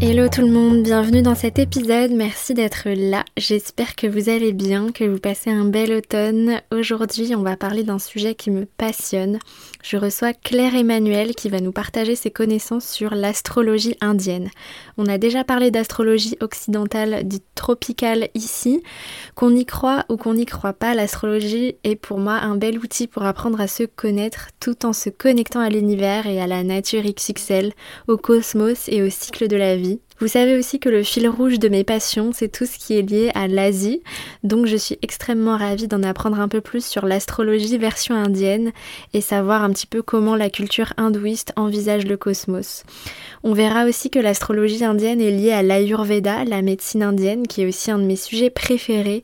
Hello tout le monde, bienvenue dans cet épisode, merci d'être là, j'espère que vous allez bien, que vous passez un bel automne. Aujourd'hui on va parler d'un sujet qui me passionne. Je reçois Claire Emmanuel qui va nous partager ses connaissances sur l'astrologie indienne. On a déjà parlé d'astrologie occidentale dite tropicale ici. Qu'on y croit ou qu'on n'y croit pas, l'astrologie est pour moi un bel outil pour apprendre à se connaître tout en se connectant à l'univers et à la nature XXL, au cosmos et au cycle de la vie. Vous savez aussi que le fil rouge de mes passions, c'est tout ce qui est lié à l'Asie, donc je suis extrêmement ravie d'en apprendre un peu plus sur l'astrologie version indienne et savoir un petit peu comment la culture hindouiste envisage le cosmos. On verra aussi que l'astrologie indienne est liée à l'Ayurveda, la médecine indienne, qui est aussi un de mes sujets préférés.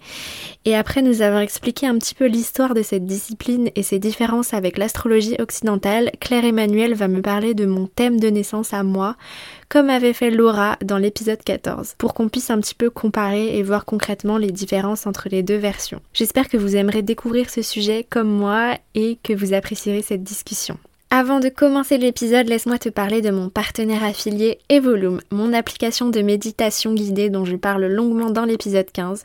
Et après nous avoir expliqué un petit peu l'histoire de cette discipline et ses différences avec l'astrologie occidentale, Claire Emmanuel va me parler de mon thème de naissance à moi, comme avait fait Laura dans l'épisode 14, pour qu'on puisse un petit peu comparer et voir concrètement les différences entre les deux versions. J'espère que vous aimerez découvrir ce sujet comme moi et que vous apprécierez cette discussion. Avant de commencer l'épisode, laisse-moi te parler de mon partenaire affilié Evolume, mon application de méditation guidée dont je parle longuement dans l'épisode 15.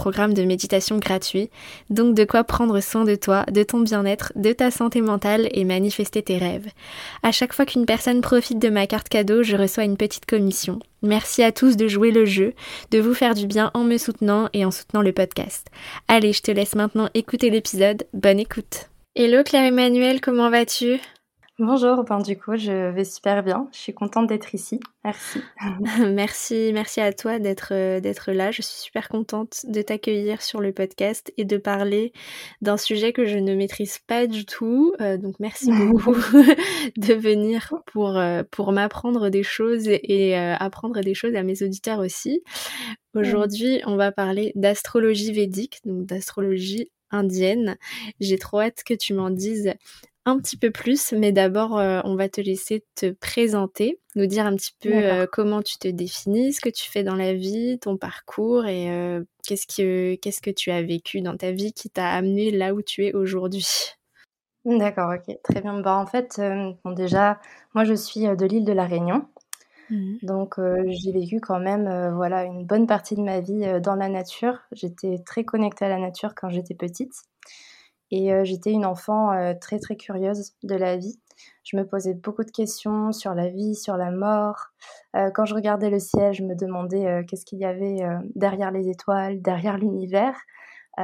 programme de méditation gratuit, donc de quoi prendre soin de toi, de ton bien-être, de ta santé mentale et manifester tes rêves. À chaque fois qu'une personne profite de ma carte cadeau, je reçois une petite commission. Merci à tous de jouer le jeu, de vous faire du bien en me soutenant et en soutenant le podcast. Allez, je te laisse maintenant écouter l'épisode. Bonne écoute. Hello Claire Emmanuel, comment vas-tu? Bonjour, ben du coup je vais super bien, je suis contente d'être ici, merci. merci, merci à toi d'être euh, d'être là, je suis super contente de t'accueillir sur le podcast et de parler d'un sujet que je ne maîtrise pas du tout, euh, donc merci beaucoup de venir pour, euh, pour m'apprendre des choses et apprendre des choses à mes auditeurs aussi. Aujourd'hui on va parler d'astrologie védique, donc d'astrologie indienne. J'ai trop hâte que tu m'en dises un petit peu plus, mais d'abord, euh, on va te laisser te présenter, nous dire un petit peu euh, comment tu te définis, ce que tu fais dans la vie, ton parcours et euh, qu'est-ce, que, qu'est-ce que tu as vécu dans ta vie qui t'a amené là où tu es aujourd'hui? D'accord, ok, très bien. Bah, en fait, bon, déjà, moi je suis de l'île de la Réunion. Mmh. Donc j'ai vécu quand même voilà une bonne partie de ma vie dans la nature. J'étais très connectée à la nature quand j'étais petite. Et euh, j'étais une enfant euh, très très curieuse de la vie. Je me posais beaucoup de questions sur la vie, sur la mort. Euh, quand je regardais le ciel, je me demandais qu'est-ce qu'il y avait derrière les étoiles, derrière l'univers.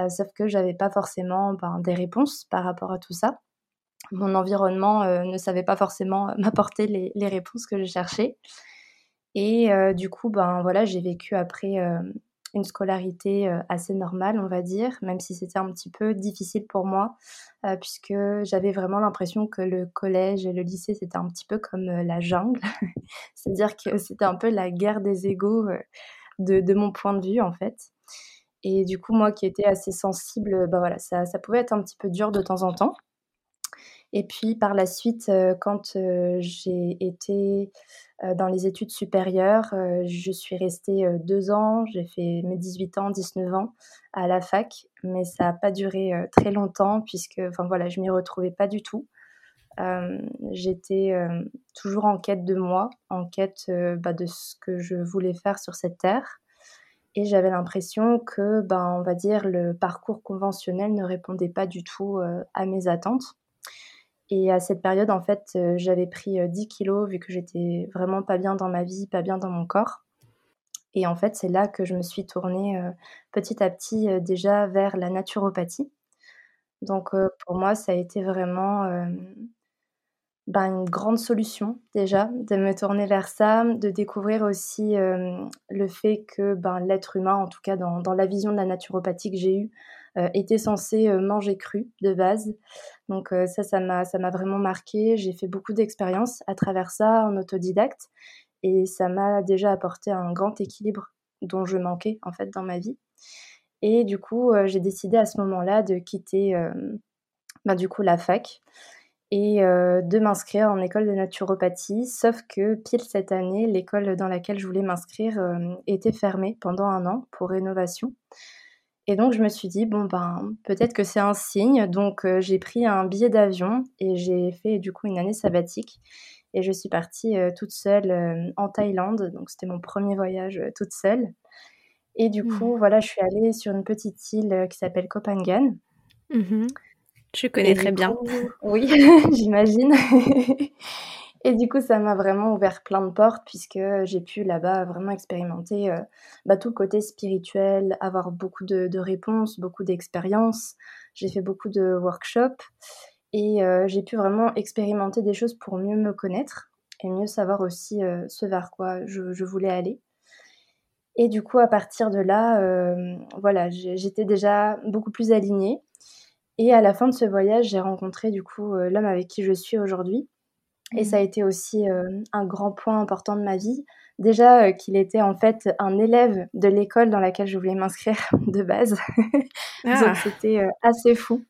sauf que j'avais pas forcément ben, des réponses par rapport à tout ça. Mon environnement ne savait pas forcément m'apporter les, les, réponses que je cherchais. Et du coup, ben voilà, j'ai vécu après une scolarité assez normale, on va dire, même si c'était un petit peu difficile pour moi, puisque j'avais vraiment l'impression que le collège et le lycée, c'était un petit peu comme la jungle. C'est-à-dire que c'était un peu la guerre des égaux de, mon point de vue, en fait. Et du coup, moi qui étais assez sensible, bah voilà, ça, ça pouvait être un petit peu dur de temps en temps. Et puis par la suite, quand j'ai été dans les études supérieures, je suis restée deux ans, j'ai fait mes 18 ans, 19 ans à la fac, mais ça n'a pas duré très longtemps puisque enfin, voilà, je m'y retrouvais pas du tout. J'étais toujours en quête de moi, en quête bah, de ce que je voulais faire sur cette terre. Et j'avais l'impression que, ben, on va dire, le parcours conventionnel ne répondait pas du tout à mes attentes. Et à cette période, en fait, j'avais pris 10 kilos vu que j'étais vraiment pas bien dans ma vie, pas bien dans mon corps. Et en fait, c'est là que je me suis tournée petit à petit déjà vers la naturopathie. Donc pour moi, ça a été vraiment ben, une grande solution déjà de me tourner vers ça, de découvrir aussi le fait que ben, l'être humain, en tout cas dans, dans, la vision de la naturopathie que j'ai eue, était censé manger cru de base. Donc ça, ça m'a, ça m'a vraiment marqué. J'ai fait beaucoup d'expériences à travers ça en autodidacte et ça m'a déjà apporté un grand équilibre dont je manquais en fait dans ma vie. Et du coup, j'ai décidé à ce moment-là de quitter ben, du coup la fac et de m'inscrire en école de naturopathie. Sauf que pile cette année, l'école dans laquelle je voulais m'inscrire était fermée pendant un an pour rénovation. Et donc je me suis dit, bon ben peut-être que c'est un signe. Donc j'ai pris un billet d'avion et j'ai fait du coup une année sabbatique. Et je suis partie toute seule en Thaïlande. Donc c'était mon premier voyage toute seule. Et du mmh. coup, voilà, je suis allée sur une petite île qui s'appelle Koh Phangan. Mmh je connais très bien. oui, j'imagine. Et du coup, ça m'a vraiment ouvert plein de portes puisque j'ai pu là-bas vraiment expérimenter euh, bah, tout le côté spirituel, avoir beaucoup de, réponses, beaucoup d'expériences. J'ai fait beaucoup de workshops et euh, j'ai pu vraiment expérimenter des choses pour mieux me connaître et mieux savoir aussi euh, ce vers quoi je, voulais aller. Et du coup, à partir de là, voilà, j'étais déjà beaucoup plus alignée. Et à la fin de ce voyage, j'ai rencontré du coup euh, l'homme avec qui je suis aujourd'hui. Et ça a mmh. été aussi euh, un grand point important de ma vie. Déjà euh, qu'il était en fait un élève de l'école dans laquelle je voulais m'inscrire de base. Ah. Donc c'était assez fou.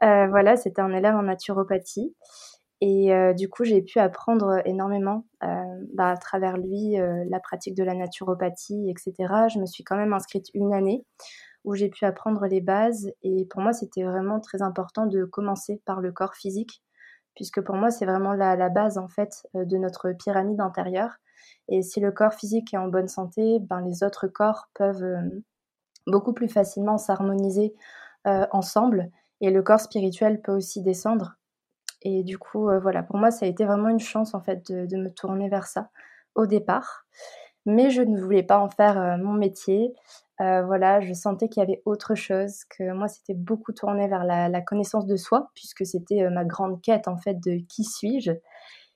voilà, c'était un élève en naturopathie. Et du coup, j'ai pu apprendre énormément bah, à travers lui la pratique de la naturopathie, etc. Je me suis quand même inscrite une année où j'ai pu apprendre les bases. Et pour moi, c'était vraiment très important de commencer par le corps physique, puisque pour moi, c'est vraiment la, base en fait euh, de notre pyramide intérieure. Et si le corps physique est en bonne santé, ben, les autres corps peuvent euh, beaucoup plus facilement s'harmoniser euh, ensemble. Et le corps spirituel peut aussi descendre. Et du coup, voilà, pour moi, ça a été vraiment une chance en fait de, de me tourner vers ça au départ mais je ne voulais pas en faire mon métier. Euh, voilà, je sentais qu'il y avait autre chose, que moi c'était beaucoup tourné vers la, connaissance de soi, puisque c'était euh, ma grande quête en fait de qui suis-je.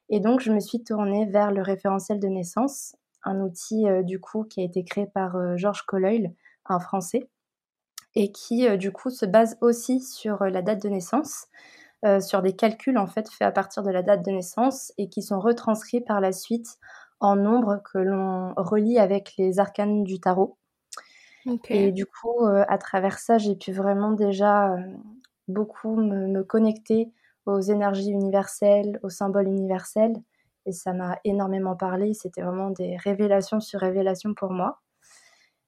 Et donc je me suis tournée vers le référentiel de naissance, un outil euh, du coup qui a été créé par Georges Colloil, un Français, et qui du coup se base aussi sur la date de naissance, sur des calculs en fait faits à partir de la date de naissance et qui sont retranscrits par la suite en nombres que l'on relie avec les arcanes du tarot. Et du coup, euh, à travers ça, j'ai pu vraiment déjà euh, beaucoup me, connecter aux énergies universelles, aux symboles universels. Et ça m'a énormément parlé. C'était vraiment des révélations sur révélations pour moi.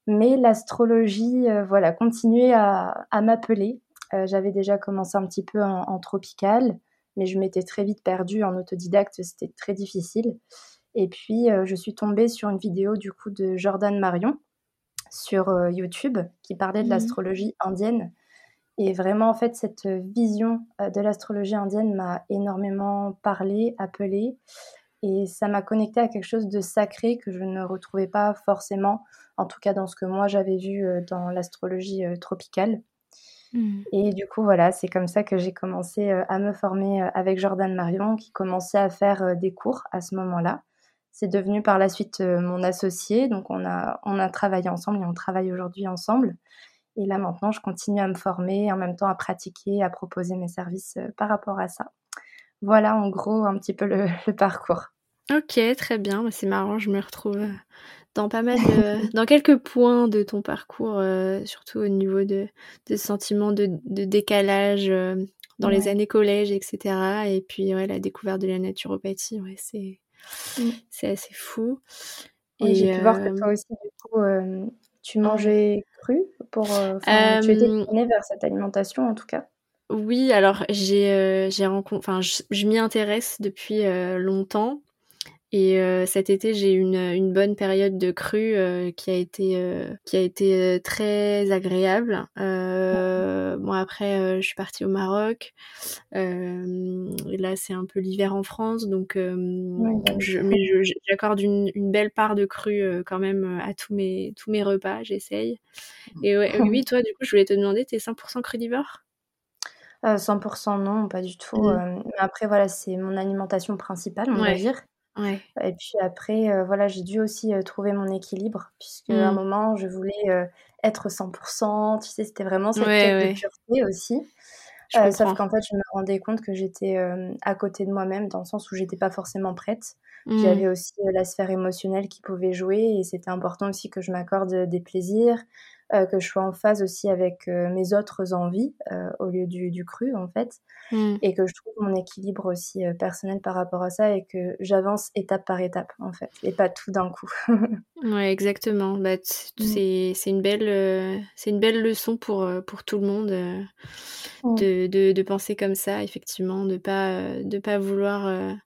Mais l'astrologie, euh, voilà, continuait à, m'appeler. J'avais déjà commencé un petit peu en, tropical, mais je m'étais très vite perdue en autodidacte. C'était très difficile. Et puis, je suis tombée sur une vidéo du coup de Jordan Marion, sur euh, YouTube qui parlait de mmh l'astrologie indienne. Et vraiment, en fait, cette vision euh, de l'astrologie indienne m'a énormément parlé, appelé. Et ça m'a connecté à quelque chose de sacré que je ne retrouvais pas forcément, en tout cas dans ce que moi j'avais vu euh, dans l'astrologie tropicale. Mmh. Et du coup, voilà, c'est comme ça que j'ai commencé à me former avec Jordan Marion, qui commençait à faire des cours à ce moment-là. C'est devenu par la suite euh, mon associé. Donc, on a, on a travaillé ensemble et on travaille aujourd'hui ensemble. Et là, maintenant, je continue à me former, en même temps à pratiquer, à proposer mes services euh, par rapport à ça. Voilà, en gros, un petit peu le, parcours. Ok, très bien. Bah, c'est marrant, je me retrouve euh, dans pas mal dans quelques points de ton parcours, surtout au niveau de, de sentiments de, décalage dans les années collège, etc. Et puis ouais, la découverte de la naturopathie, ouais, c'est mmh. c'est assez fou. et j'ai pu voir que toi aussi, du coup, tu mangeais cru pour. tu étais tournée vers cette alimentation en tout cas. Oui, alors j'ai j'ai rencontré, enfin je m'y intéresse depuis longtemps. Et euh, cet été, j'ai eu une, une, bonne période de crue euh, qui a été, euh, qui a été très agréable. bon, après, je suis partie au Maroc. et là, c'est un peu l'hiver en France. Donc, bah je, mais j'accorde une, une, belle part de crue quand même à tous mes, tous mes repas. J'essaye. Et oui, toi, du coup, je voulais te demander, t'es 100% crudivore 100% non, pas du tout. Mmh. après, voilà, c'est mon alimentation principale, on va dire. Ouais. Et puis après, euh, voilà, j'ai dû aussi euh, trouver mon équilibre, puisque à un mmh. moment, je voulais euh, être 100%, tu sais, c'était vraiment cette quête de pureté aussi. sauf qu'en fait, je me rendais compte que j'étais à côté de moi-même, dans le sens où j'étais pas forcément prête. Mmh. J'avais aussi la sphère émotionnelle qui pouvait jouer, et c'était important aussi que je m'accorde des plaisirs, euh, que je sois en phase aussi avec euh, mes autres envies euh, au lieu du, du, cru en fait, mmh. et que je trouve mon équilibre aussi personnel par rapport à ça et que j'avance étape par étape en fait, et pas tout d'un coup. ouais, exactement. Bah, mmh. c'est une belle c'est une belle leçon pour pour tout le monde de, de, de, penser comme ça, effectivement, de pas de pas vouloir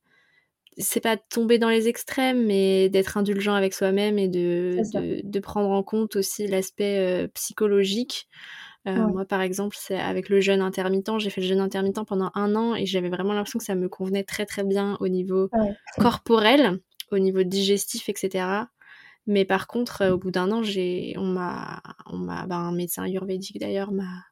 c'est pas tomber dans les extrêmes, mais d'être indulgent avec soi-même et de, de, prendre en compte aussi l'aspect euh, psychologique. Euh, moi, par exemple, c'est avec le jeûne intermittent. J'ai fait le jeûne intermittent pendant un an et j'avais vraiment l'impression que ça me convenait très très bien au niveau corporel, au niveau digestif, etc. Mais par contre, euh, au bout d'un an, j'ai, on m'a, on m'a, ben, un médecin ayurvédique d'ailleurs m'a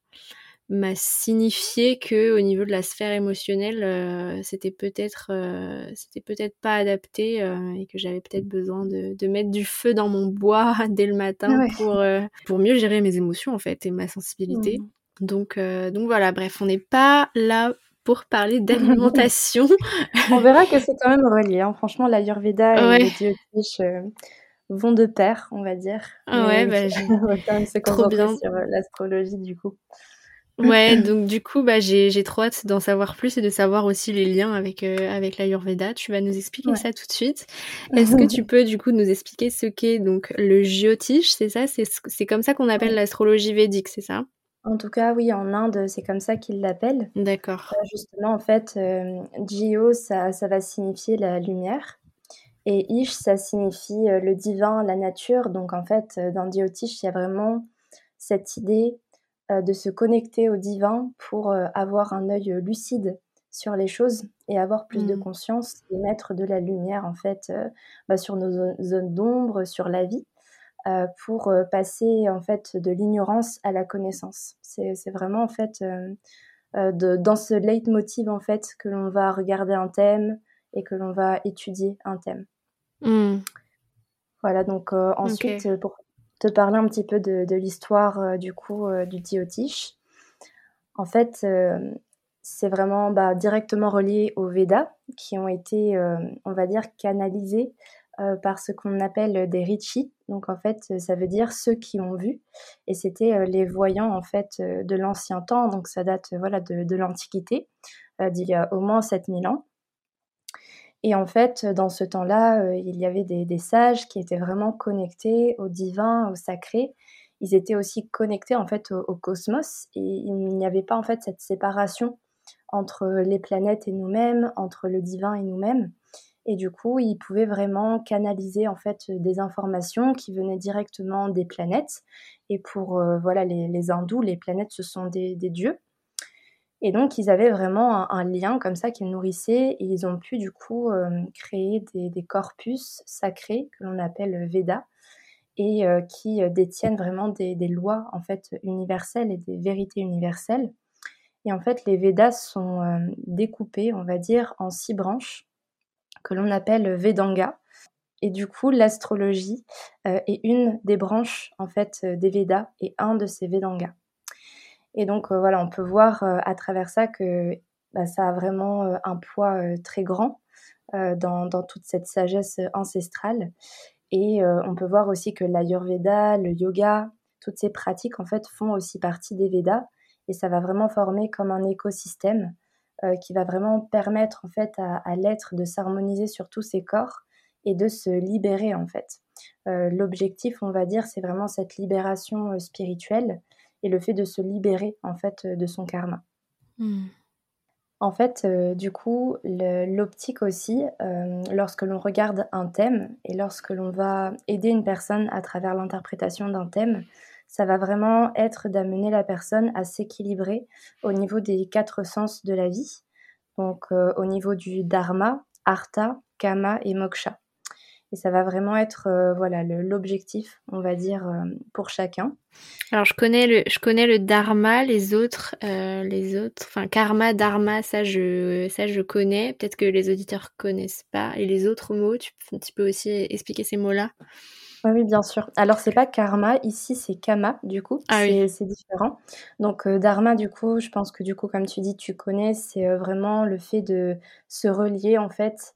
m'a signifié que au niveau de la sphère émotionnelle euh, c'était peut-être euh, c'était peut-être pas adapté euh, et que j'avais peut-être besoin de, de, mettre du feu dans mon bois dès le matin pour pour mieux gérer mes émotions en fait et ma sensibilité. Mmh. donc donc voilà bref on n'est pas là pour parler d'alimentation. On verra que c'est quand même relié hein. franchement l'ayurveda et les vont de pair on va dire. Ah ouais bah, trop bien. sur l'astrologie du coup Ouais, donc du coup, bah, j'ai trop hâte d'en savoir plus et de savoir aussi les liens avec, euh, avec l'Ayurveda. Tu vas nous expliquer ça tout de suite. Est-ce que tu peux du coup nous expliquer ce qu'est donc le Jyotish, c'est ça? C'est comme ça qu'on appelle l'astrologie védique, c'est ça? En tout cas, oui, en Inde, c'est comme ça qu'ils l'appellent. D'accord. Euh, justement, en fait, euh, Jyo, ça, ça va signifier la lumière. Et Ish, ça signifie le divin, la nature. Donc en fait, dans Jyotish, il y a vraiment cette idée euh, de se connecter au divin pour euh, avoir un œil lucide sur les choses et avoir plus de mmh. conscience et mettre de la lumière en fait euh, bah, sur nos zones d'ombre, sur la vie, pour passer en fait de l'ignorance à la connaissance. C'est vraiment en fait de, dans ce leitmotiv en fait que l'on va regarder un thème et que l'on va étudier un thème. Mmh. Voilà, donc ensuite, pour te parler un petit peu de, l'histoire euh, du coup euh, du. En fait, euh, c'est vraiment bah, directement relié aux Védas qui ont été, on va dire, canalisés par ce qu'on appelle des Rishi. Donc en fait, ça veut dire ceux qui ont vu. Et c'était les voyants en fait de l'ancien temps. Donc ça date voilà de, de l'Antiquité, d'il y a au moins 7000 ans. Et en fait, dans ce temps-là, euh, il y avait des, sages qui étaient vraiment connectés au divin, au sacré. Ils étaient aussi connectés en fait au, cosmos et il n'y avait pas en fait cette séparation entre les planètes et nous-mêmes, entre le divin et nous-mêmes. Et du coup, ils pouvaient vraiment canaliser en fait des informations qui venaient directement des planètes. Et pour euh, voilà les, hindous, les planètes ce sont des dieux. Et donc, ils avaient vraiment un, lien comme ça qu'ils nourrissaient et ils ont pu du coup euh, créer des, corpus sacrés que l'on appelle Veda et euh, qui euh, détiennent vraiment des, lois en fait universelles et des vérités universelles. Et en fait, les Védas sont découpés, on va dire, en six branches que l'on appelle Vedanga. Et du coup, l'astrologie est une des branches en fait des Védas et un de ces Vedangas. Et donc, euh, voilà, on peut voir euh, à travers ça que bah, ça a vraiment euh, un poids très grand dans, toute cette sagesse ancestrale. Et on peut voir aussi que l'Ayurveda, le yoga, toutes ces pratiques, en fait, font aussi partie des Védas et ça va vraiment former comme un écosystème qui va vraiment permettre en fait à, à l'être de s'harmoniser sur tous ses corps et de se libérer en fait. L'objectif, on va dire, c'est vraiment cette libération spirituelle et le fait de se libérer en fait de son karma. Mmh. En fait, euh, du coup, l'optique aussi, euh, lorsque l'on regarde un thème et lorsque l'on va aider une personne à travers l'interprétation d'un thème, ça va vraiment être d'amener la personne à s'équilibrer au niveau des quatre sens de la vie, donc euh, au niveau du dharma, artha, kama et moksha. Et ça va vraiment être euh, voilà l'objectif, on va dire, euh, pour chacun. Alors je connais le, je connais le dharma, les autres, euh, les autres, enfin karma, dharma, ça je, ça je connais. Peut-être que les auditeurs connaissent pas. Et les autres mots, tu, tu peux aussi expliquer ces mots-là. Oui, bien sûr. Alors, c'est pas karma, ici c'est kama, du coup, ah c'est différent. Donc, dharma, du coup, je pense que du coup, comme tu dis, tu connais, c'est vraiment le fait de se relier en fait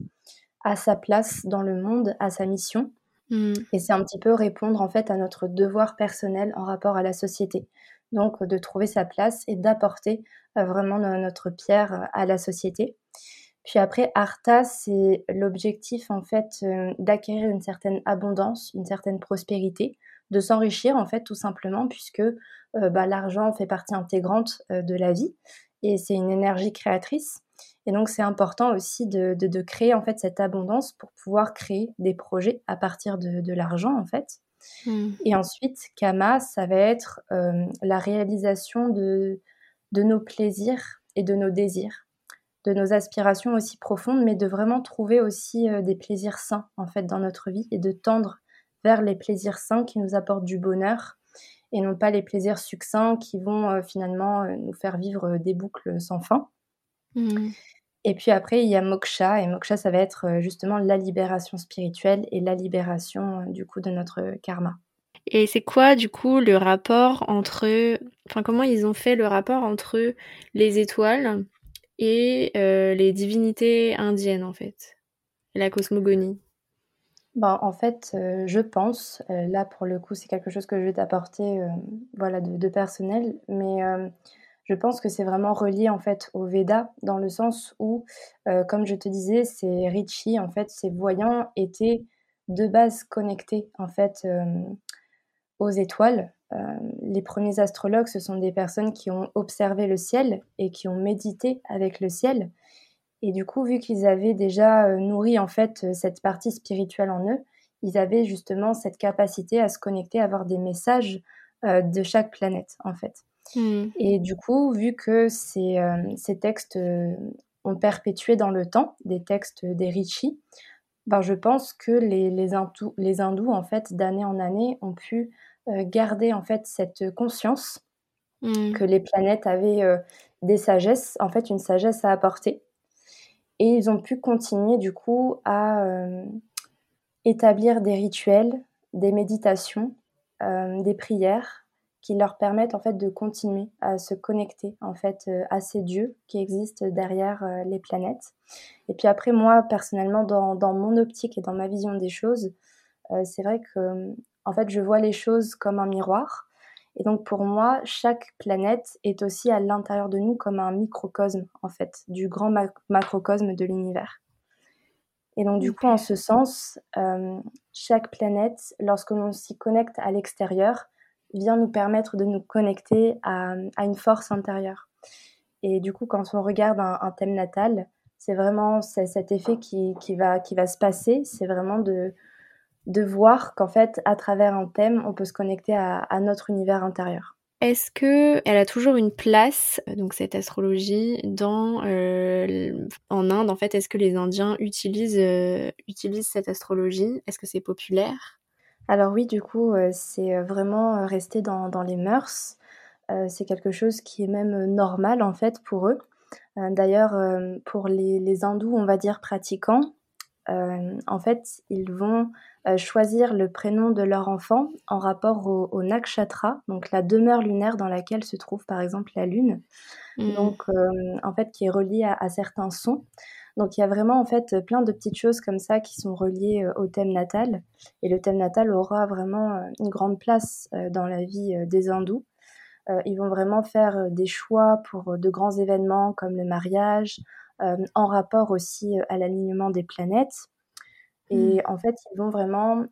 à sa place dans le monde, à sa mission. Hmm. Et c'est un petit peu répondre en fait à notre devoir personnel en rapport à la société. Donc de trouver sa place et d'apporter euh, vraiment notre pierre euh, à la société. Puis après, Arta, c'est l'objectif en fait euh, d'acquérir une certaine abondance, une certaine prospérité, de s'enrichir en fait tout simplement puisque bah, l'argent fait partie intégrante de la vie et c'est une énergie créatrice. Et donc, c'est important aussi de, de, créer en fait cette abondance pour pouvoir créer des projets à partir de, de l'argent en fait. Hmm. Et ensuite, Kama, ça va être euh, la réalisation de, de nos plaisirs et de nos désirs, de nos aspirations aussi profondes, mais de vraiment trouver aussi euh, des plaisirs sains en fait dans notre vie et de tendre vers les plaisirs sains qui nous apportent du bonheur et non pas les plaisirs succincts qui vont euh, finalement nous faire vivre des boucles sans fin. Hmm. Et puis après, il y a moksha, et moksha, ça va être euh, justement la libération spirituelle et la libération euh, du coup de notre karma. Et c'est quoi du coup le rapport entre, enfin comment ils ont fait le rapport entre les étoiles et euh, les divinités indiennes en fait, la cosmogonie? Ben, en fait, je pense, là pour le coup c'est quelque chose que je vais t'apporter voilà, de, de, personnel, mais je pense que c'est vraiment relié en fait au Veda dans le sens où, euh, comme je te disais, ces Rishi, en fait, ces voyants étaient de base connectés en fait euh, aux étoiles. Euh, les premiers astrologues, ce sont des personnes qui ont observé le ciel et qui ont médité avec le ciel. Et du coup, vu qu'ils avaient déjà nourri en fait cette partie spirituelle en eux, ils avaient justement cette capacité à se connecter, à avoir des messages de chaque planète en fait. Mmh. Et du coup, vu que ces, euh, ces textes euh, ont perpétué dans le temps, des textes des rishis, ben je pense que les, les, hindous, les hindous, en fait, d'année en année, ont pu euh, garder en fait cette conscience mmh. que les planètes avaient des sagesses, en fait, une sagesse à apporter. Et ils ont pu continuer du coup à établir des rituels, des méditations, des prières qui leur permettent en fait de continuer à se connecter en fait euh, à ces dieux qui existent derrière euh, les planètes. Et puis après moi personnellement dans, dans mon optique et dans ma vision des choses, euh, c'est vrai que en fait je vois les choses comme un miroir. Et donc pour moi chaque planète est aussi à l'intérieur de nous comme un microcosme en fait du grand macrocosme de l'univers. Et donc du coup en ce sens chaque planète lorsque l'on s'y connecte à l'extérieur vient nous permettre de nous connecter à, une force intérieure. Et du coup, quand on regarde un, thème natal, c'est vraiment cet effet qui, va, qui va se passer, c'est vraiment de, de voir qu'en fait, à travers un thème, on peut se connecter à, notre univers intérieur. Est-ce que elle a toujours une place, donc cette astrologie, dans euh, en Inde En fait, est-ce que les Indiens utilisent euh, utilisent cette astrologie? Est-ce que c'est populaire? Alors oui, du coup, euh, c'est euh, vraiment euh, resté dans, les mœurs. c'est quelque chose qui est même normal en fait pour eux. D'ailleurs, pour les, hindous, on va dire pratiquants, en fait, ils vont choisir le prénom de leur enfant en rapport au, nakshatra, donc la demeure lunaire dans laquelle se trouve par exemple la lune, mmh. donc en fait qui est reliée à, certains sons. Donc il y a vraiment en fait plein de petites choses comme ça qui sont reliées euh, au thème natal. Et le thème natal aura vraiment euh, une grande place euh, dans la vie des hindous. ils vont vraiment faire des choix pour de grands événements comme le mariage, en rapport aussi à l'alignement des planètes. Et mmh. en fait, ils vont vraiment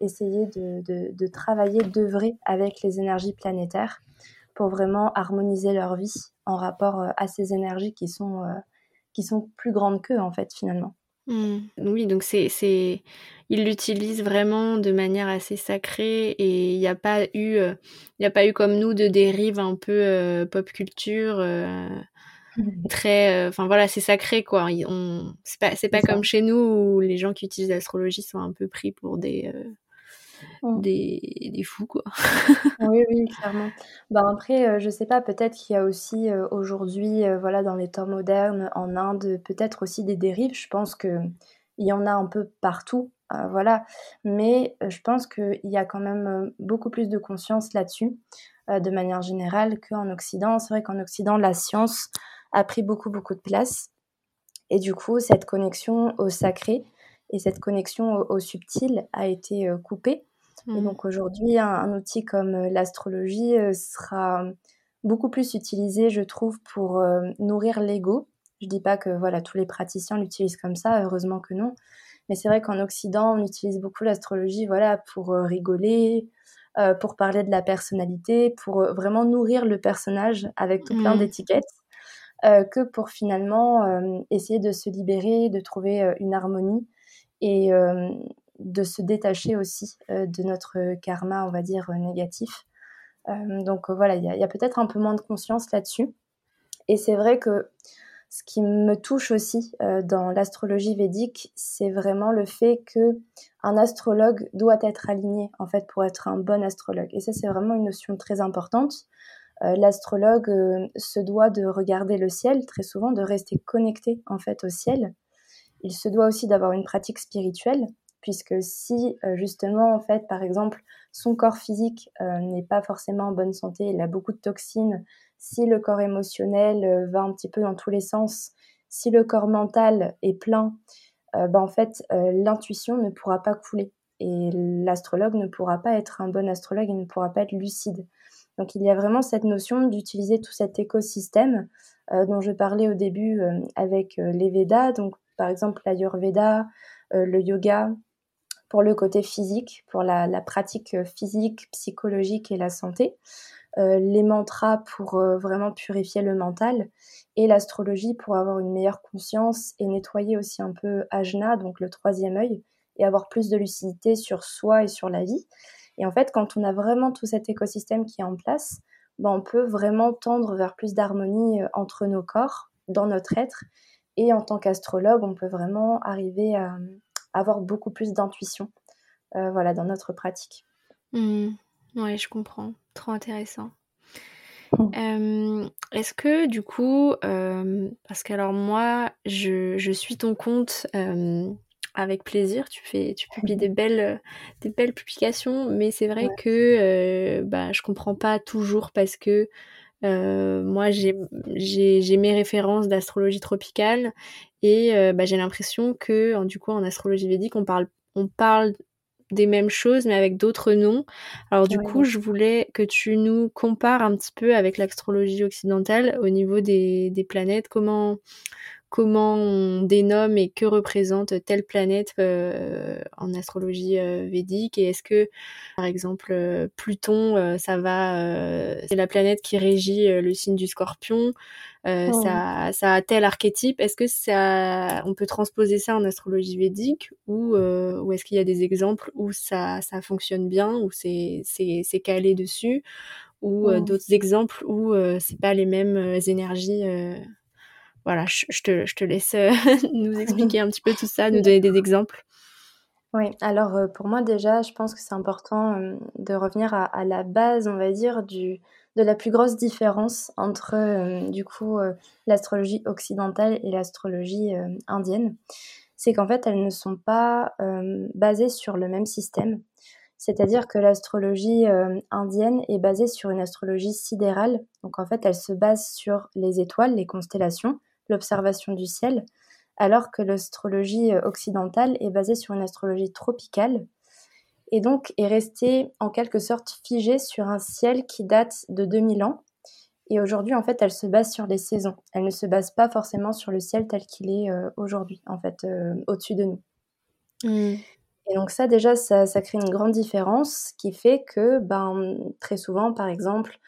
essayer de, de, de travailler, d'œuvrer avec les énergies planétaires pour vraiment harmoniser leur vie en rapport à ces énergies qui sont, qui sont plus grandes qu'eux, en fait, finalement. Mmh. Oui, donc c'est, c'est, ils l'utilisent vraiment de manière assez sacrée et il n'y a pas eu, il n'y a pas eu comme nous de dérive un peu pop culture. très enfin voilà c'est sacré quoi on c'est pas c'est pas comme chez nous où les gens qui utilisent l'astrologie sont un peu pris pour des mmh. des, des, fous quoi. Oui oui clairement. Ben après je sais pas peut-être qu'il y a aussi aujourd'hui voilà dans les temps modernes en Inde peut-être aussi des dérives. Je pense que il y en a un peu partout voilà. Mais je pense qu'il y a quand même beaucoup plus de conscience là-dessus de manière générale qu'en Occident. C'est vrai qu'en Occident la science a pris beaucoup, beaucoup de place. Et du coup, cette connexion au sacré et cette connexion au, subtil a été euh, Et mmh. donc aujourd'hui, un, outil comme euh, l'astrologie euh, sera beaucoup plus utilisé, je trouve, pour nourrir l'ego. Je dis pas que voilà tous les praticiens l'utilisent comme ça, heureusement que non. Mais c'est vrai qu'en Occident, on utilise beaucoup l'astrologie, voilà, pour rigoler, pour parler de la personnalité, pour vraiment nourrir le personnage avec tout plein mmh. d'étiquettes. Euh, que pour finalement euh, essayer de se libérer, de trouver euh, une harmonie et de se détacher aussi de notre karma, on va dire, négatif. donc voilà, il y a, peut-être un peu moins de conscience là-dessus. Et c'est vrai que ce qui me touche aussi dans l'astrologie védique, c'est vraiment le fait que un astrologue doit être aligné en fait pour être un bon astrologue. Et ça, c'est vraiment une notion très importante. Euh, l'astrologue euh, se doit de regarder le ciel très souvent, de rester connecté en fait au ciel. Il se doit aussi d'avoir une pratique spirituelle, puisque si euh, justement en fait par exemple son corps physique n'est pas forcément en bonne santé, il a beaucoup de toxines, si le corps émotionnel va un petit peu dans tous les sens, si le corps mental est plein, ben, en fait l'intuition ne pourra pas couler et l'astrologue ne pourra pas être un bon astrologue, il ne pourra pas être lucide. Donc il y a vraiment cette notion d'utiliser tout cet écosystème euh, dont je parlais au début euh, avec euh, les Védas, donc par exemple l'Ayurveda, le yoga pour le côté physique, pour la, pratique physique, psychologique et la santé, les mantras pour vraiment purifier le mental et l'astrologie pour avoir une meilleure conscience et nettoyer aussi un peu ajna, donc le troisième œil, et avoir plus de lucidité sur soi et sur la vie. Et en fait, quand on a vraiment tout cet écosystème qui est en place, ben, on peut vraiment tendre vers plus d'harmonie euh, entre nos corps, dans notre être. Et en tant qu'astrologue, on peut vraiment arriver à, avoir beaucoup plus d'intuition euh, voilà, dans notre pratique. Mmh. Oui, je comprends. Trop intéressant. Mmh. Est-ce que du coup, parce que alors moi, je, je, suis ton compte avec plaisir. Tu fais, tu publies des belles, des belles publications, mais c'est vrai que euh, bah, je comprends pas toujours parce que euh, moi j'ai, mes références d'astrologie tropicale et euh, bah, j'ai l'impression que du coup en astrologie védique on parle, on parle des mêmes choses mais avec d'autres noms. Alors du coup, je voulais que tu nous compares un petit peu avec l'astrologie occidentale au niveau des, des planètes, comment comment on dénomme et que représente telle planète euh, en astrologie euh, védique et est-ce que par exemple euh, Pluton ça va c'est la planète qui régit le signe du Scorpion oh. ça, ça a tel archétype est-ce que ça on peut transposer ça en astrologie védique ou, ou est-ce qu'il y a des exemples où ça, ça fonctionne bien où c'est c'est calé dessus ou oh. d'autres exemples où c'est pas les mêmes énergies voilà, je, te, je te, laisse euh, nous expliquer un petit peu tout ça, nous donner des exemples. Oui, alors euh, pour moi déjà, je pense que c'est important euh, de revenir à, la base, on va dire, du, de la plus grosse différence entre du coup l'astrologie occidentale et l'astrologie indienne. C'est qu'en fait, elles ne sont pas basées sur le même système. C'est-à-dire que l'astrologie indienne est basée sur une astrologie sidérale. Donc en fait, elle se base sur les étoiles, les constellations, l'observation du ciel, alors que l'astrologie euh, occidentale est basée sur une astrologie tropicale. et donc est restée en quelque sorte figée sur un ciel qui date de 2000 ans. Et aujourd'hui, en fait, elle se base sur les saisons. Elle ne se base pas forcément sur le ciel tel qu'il est euh, aujourd'hui, en fait, euh, au-dessus de nous. Mmh. Et donc ça, déjà, ça, ça, crée une grande différence qui fait que, ben, très souvent, par exemple,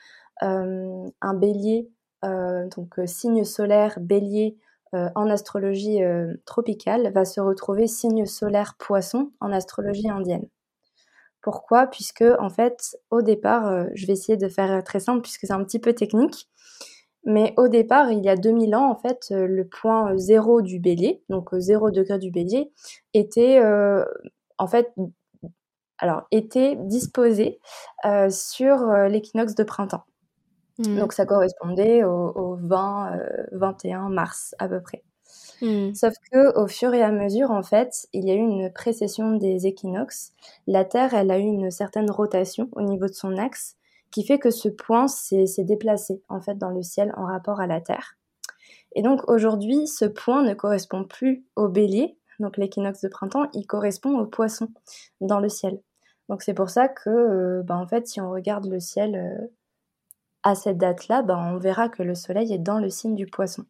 euh, un bélier, donc signe solaire bélier en astrologie tropicale, va se retrouver signe solaire poisson en astrologie indienne. Pourquoi? Puisque, en fait, au départ, euh, je vais essayer de faire très simple puisque c'est un petit peu technique, mais au départ, il y a 2000 ans, en fait, euh, le point zéro du bélier, donc 0 degré du bélier, était, euh, en fait, alors, était disposé sur l'équinoxe de printemps. Mmh. Donc, ça correspondait au, au 20, 21 mars à peu près. Mmh. Sauf que au fur et à mesure, en fait, il y a eu une précession des équinoxes. La Terre, elle a eu une certaine rotation au niveau de son axe, qui fait que ce point s'est déplacé en fait dans le ciel en rapport à la Terre. Et donc aujourd'hui, ce point ne correspond plus au Bélier, donc l'équinoxe de printemps, il correspond au Poisson dans le ciel. Donc c'est pour ça que, euh, bah, en fait, si on regarde le ciel euh, à cette date-là, bah, on verra que le Soleil est dans le signe du Poisson.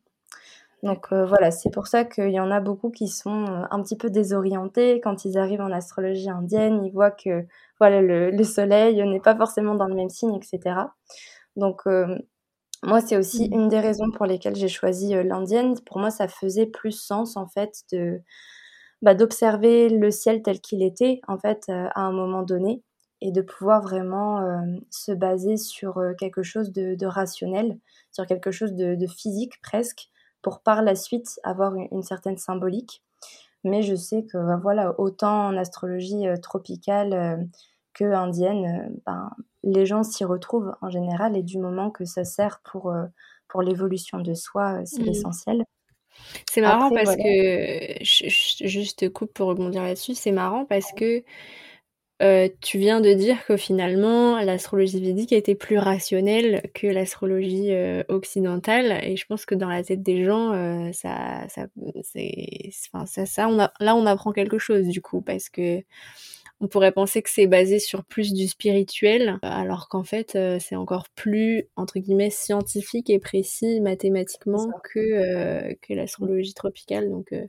Donc euh, voilà, c'est pour ça qu'il y en a beaucoup qui sont euh, un petit peu désorientés quand ils arrivent en astrologie indienne, ils voient que voilà le, soleil n'est pas forcément dans le même signe, etc. Donc euh, moi, c'est aussi une des raisons pour lesquelles j'ai choisi l'indienne. Pour moi, ça faisait plus sens en fait de bah, d'observer le ciel tel qu'il était en fait à un moment donné et de pouvoir vraiment se baser sur quelque chose de, rationnel, sur quelque chose de physique presque pour par la suite avoir une, certaine symbolique. Mais je sais que ben voilà, autant en astrologie euh, tropicale euh, que indienne, euh, ben, les gens s'y retrouvent en général et du moment que ça sert pour, pour l'évolution de soi, c'est mmh. essentiel. C'est marrant parce que, juste coupe pour rebondir là-dessus, c'est marrant parce que euh, tu viens de dire que finalement l'astrologie védique été plus rationnelle que l'astrologie euh, occidentale. Et je pense que dans la tête des gens euh, ça ça c'est enfin ça ça on a là on apprend quelque chose du coup parce que on pourrait penser que c'est basé sur plus du spirituel, alors qu'en fait euh, c'est encore plus entre guillemets scientifique et précis mathématiquement que euh, que l'astrologie tropicale. Donc euh,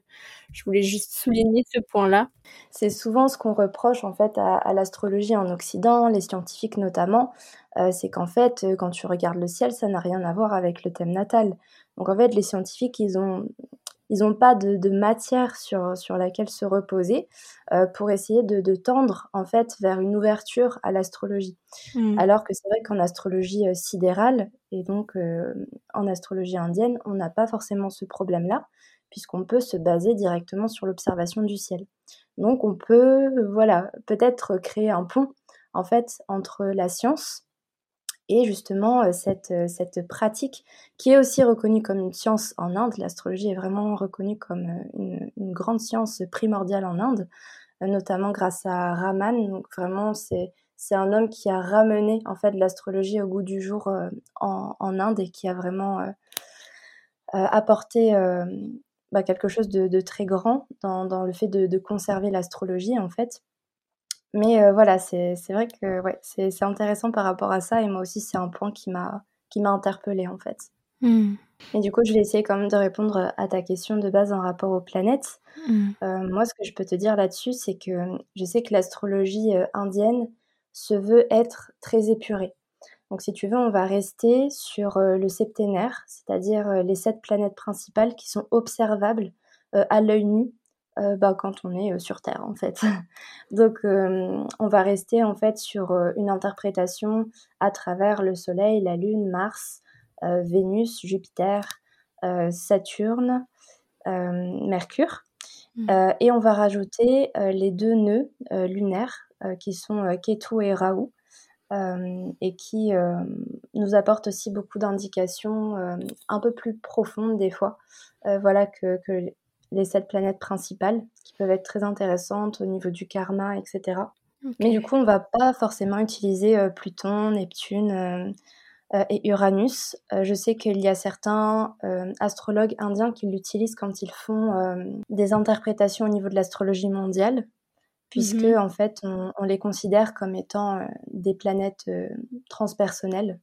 je voulais juste souligner ce point-là. C'est souvent ce qu'on reproche en fait à, à l'astrologie en Occident, les scientifiques notamment, c'est qu'en fait quand tu regardes le ciel, ça n'a rien à voir avec le thème natal. Donc en fait les scientifiques ils ont ils n'ont pas de, matière sur, sur laquelle se reposer euh, pour essayer de, tendre en fait vers une ouverture à l'astrologie. Mmh. Alors que c'est vrai qu'en astrologie euh, sidérale et donc euh, en astrologie indienne, on n'a pas forcément ce problème-là puisqu'on peut se baser directement sur l'observation du ciel. Donc on peut voilà peut-être créer un pont en fait entre la science et justement euh, cette, euh, cette pratique qui est aussi reconnue comme une science en Inde. L'astrologie est vraiment reconnue comme euh, une, grande science primordiale en Inde, notamment grâce à Raman. Donc vraiment, c'est un homme qui a ramené en fait l'astrologie au goût du jour en, Inde et qui a vraiment apporté bah, quelque chose de, très grand dans, le fait de conserver l'astrologie en fait. Mais euh, voilà, c'est vrai que ouais, c'est intéressant par rapport à ça et moi aussi c'est un point qui m'a interpellée en fait. Mmh. Et du coup, je vais essayer quand même de répondre à ta question de base en rapport aux planètes. Mmh. Euh, moi, ce que je peux te dire là-dessus, c'est que je sais que l'astrologie euh, indienne se veut être très épurée. Donc, si tu veux, on va rester sur le septénaire, c'est-à-dire les sept planètes principales qui sont observables à l'œil nu euh, bah, quand on est euh, sur Terre en fait. Donc euh, on va rester en fait sur une interprétation à travers le Soleil, la Lune, Mars, Vénus, Jupiter, Saturne, Mercure. Mmh. et on va rajouter les deux nœuds lunaires qui sont Ketu et Rahu. et qui nous apportent aussi beaucoup d'indications un peu plus profondes des fois, voilà que, que, les sept planètes principales, qui peuvent être très intéressantes au niveau du karma, etc. Mais du coup, on va pas forcément utiliser euh, Pluton, Neptune euh, euh, et Uranus. je sais qu'il y a certains astrologues indiens qui l'utilisent quand ils font des interprétations au niveau de l'astrologie mondiale. puisque mmh en fait on, les considère comme étant des planètes transpersonnelles.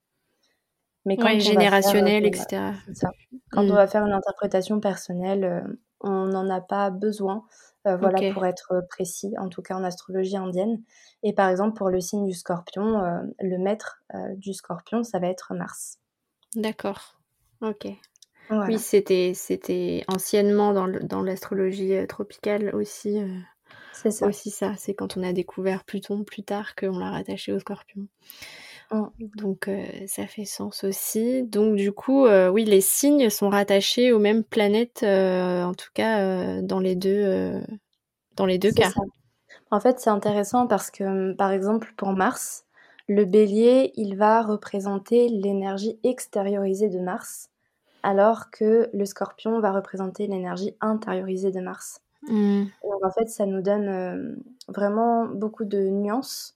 Mais quand générationnelles, etc. Quand on va faire une interprétation personnelle, on n'en a pas besoin. voilà, pour être précis, en tout cas en astrologie indienne. Et par exemple, pour le signe du scorpion, le maître du scorpion, ça va être Mars. D'accord. Ok. Oui, c'était, c'était anciennement dans, l'astrologie euh, tropicale aussi. Euh, c'est ça. aussi ça. C'est quand on a découvert Pluton plus tard qu'on l'a rattaché au scorpion. Oh. Donc euh, ça fait sens aussi. Donc du coup, oui, les signes sont rattachés aux mêmes planètes, en tout cas dans les deux, dans les deux cas. En fait, c'est intéressant parce que, par exemple, pour Mars, le bélier, il va représenter l'énergie extériorisée de Mars alors que le scorpion va représenter l'énergie intériorisée de Mars. Hmm. Donc en fait, ça nous donne euh, vraiment beaucoup de nuances euh,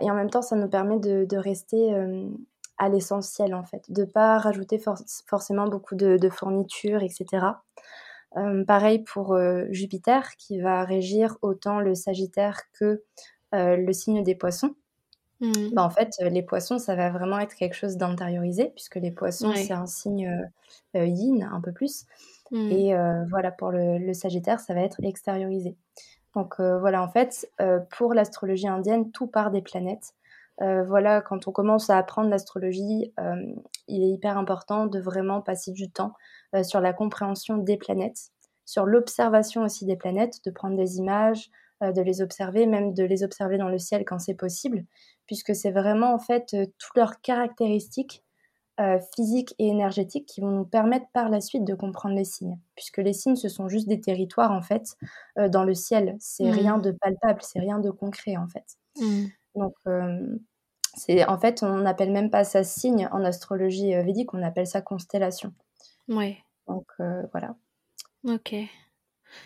et en même temps, ça nous permet de, rester euh, à l'essentiel en fait, de pas rajouter forcément beaucoup de, de fournitures, etc. pareil pour Jupiter qui va régir autant le Sagittaire que le signe des Poissons. Mmh. Bah, en fait, les poissons, ça va vraiment être quelque chose d'intériorisé, puisque les poissons, c'est un signe yin, un peu plus. Mmh. Et voilà, pour le, Sagittaire, ça va être extériorisé. Donc voilà, en fait, pour l'astrologie indienne, tout part des planètes. voilà, quand on commence à apprendre l'astrologie, il est hyper important de vraiment passer du temps sur la compréhension des planètes, sur l'observation aussi des planètes, de prendre des images, de les observer, même de les observer dans le ciel quand c'est possible, puisque c'est vraiment en fait euh, toutes leurs caractéristiques euh, physiques et énergétiques qui vont nous permettre par la suite de comprendre les signes, puisque les signes ce sont juste des territoires en fait euh, dans le ciel, c'est mmh. rien de palpable, c'est rien de concret en fait. Mmh. Donc c'est en fait on n'appelle même pas ça signe en astrologie védique, on appelle ça constellation. Ouais. Donc voilà. Ok.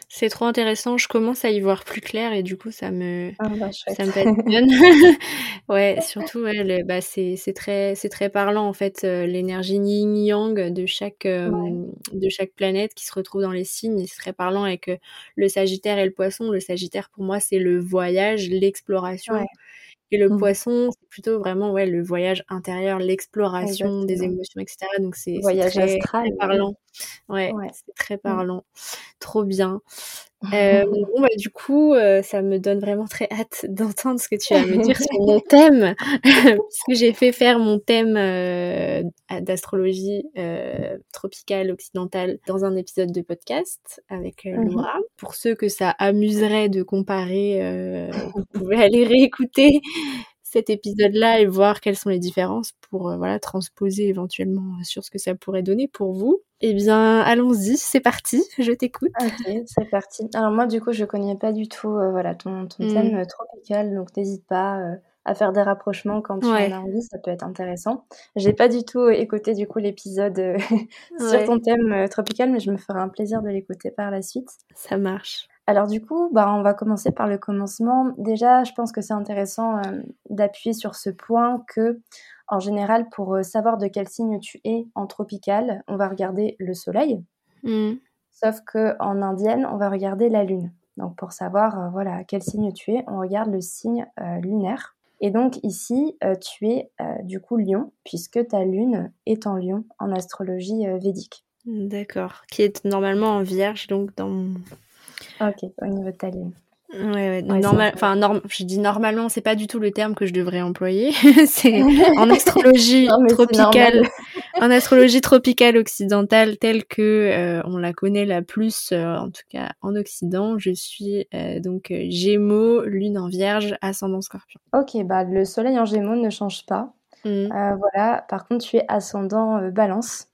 C'est trop intéressant, je commence à y voir plus clair et du coup ça me ah bah, ça me passionne. ouais, surtout ouais, bah, c'est très c'est très parlant en fait euh, l'énergie yin yang de chaque euh, de chaque planète qui se retrouve dans les signes, c'est très parlant avec euh, le Sagittaire et le Poisson. Le Sagittaire pour moi c'est le voyage, l'exploration. Et le mmh. poisson, c'est plutôt vraiment ouais, le voyage intérieur, l'exploration des émotions, etc. Donc c'est très, très, parlant. Ouais, c'est très mmh. parlant. Trop bien. Euh, bon, bah, du coup, euh, ça me donne vraiment très hâte d'entendre ce que tu vas me dire sur mon thème, puisque j'ai fait faire mon thème euh, d'astrologie tropicale occidentale dans un épisode de podcast avec mmh Laura. Pour ceux que ça amuserait de comparer, vous pouvez aller réécouter cet épisode-là et voir quelles sont les différences pour euh, voilà transposer éventuellement sur ce que ça pourrait donner pour vous. Eh bien, allons-y, c'est parti, je t'écoute. Ok, c'est parti. Alors moi, du coup, je connais pas du tout euh, voilà ton, ton thème mmh. euh, tropical, donc n'hésite pas à faire des rapprochements quand tu en as envie, ça peut être intéressant. J'ai pas du tout écouté du coup l'épisode sur ton thème tropical, mais je me ferai un plaisir de l'écouter par la suite. Ça marche. Alors du coup, bah, on va commencer par le commencement. Déjà, je pense que c'est intéressant euh, d'appuyer sur ce point que, en général, pour euh, savoir de quel signe tu es en tropical, on va regarder le soleil. Mmh. Sauf que en indienne, on va regarder la lune. Donc pour savoir euh, voilà quel signe tu es, on regarde le signe lunaire. Et donc ici, tu es du coup lion, puisque ta lune est en lion en astrologie védique. D'accord. Qui est normalement en vierge, donc dans Ok, au niveau de ta ligne. Ouais, ouais. Normal, enfin, je dis normalement, c'est pas du tout le terme que je devrais employer. c'est en astrologie tropicale, en astrologie tropicale occidentale telle que euh, on la connaît la plus, euh, en tout cas en Occident. Je suis euh, donc Gémeaux, Lune en Vierge, ascendant Scorpion. Ok, bah le Soleil en Gémeaux ne change pas. Mmh. voilà. Par contre, tu es ascendant Balance.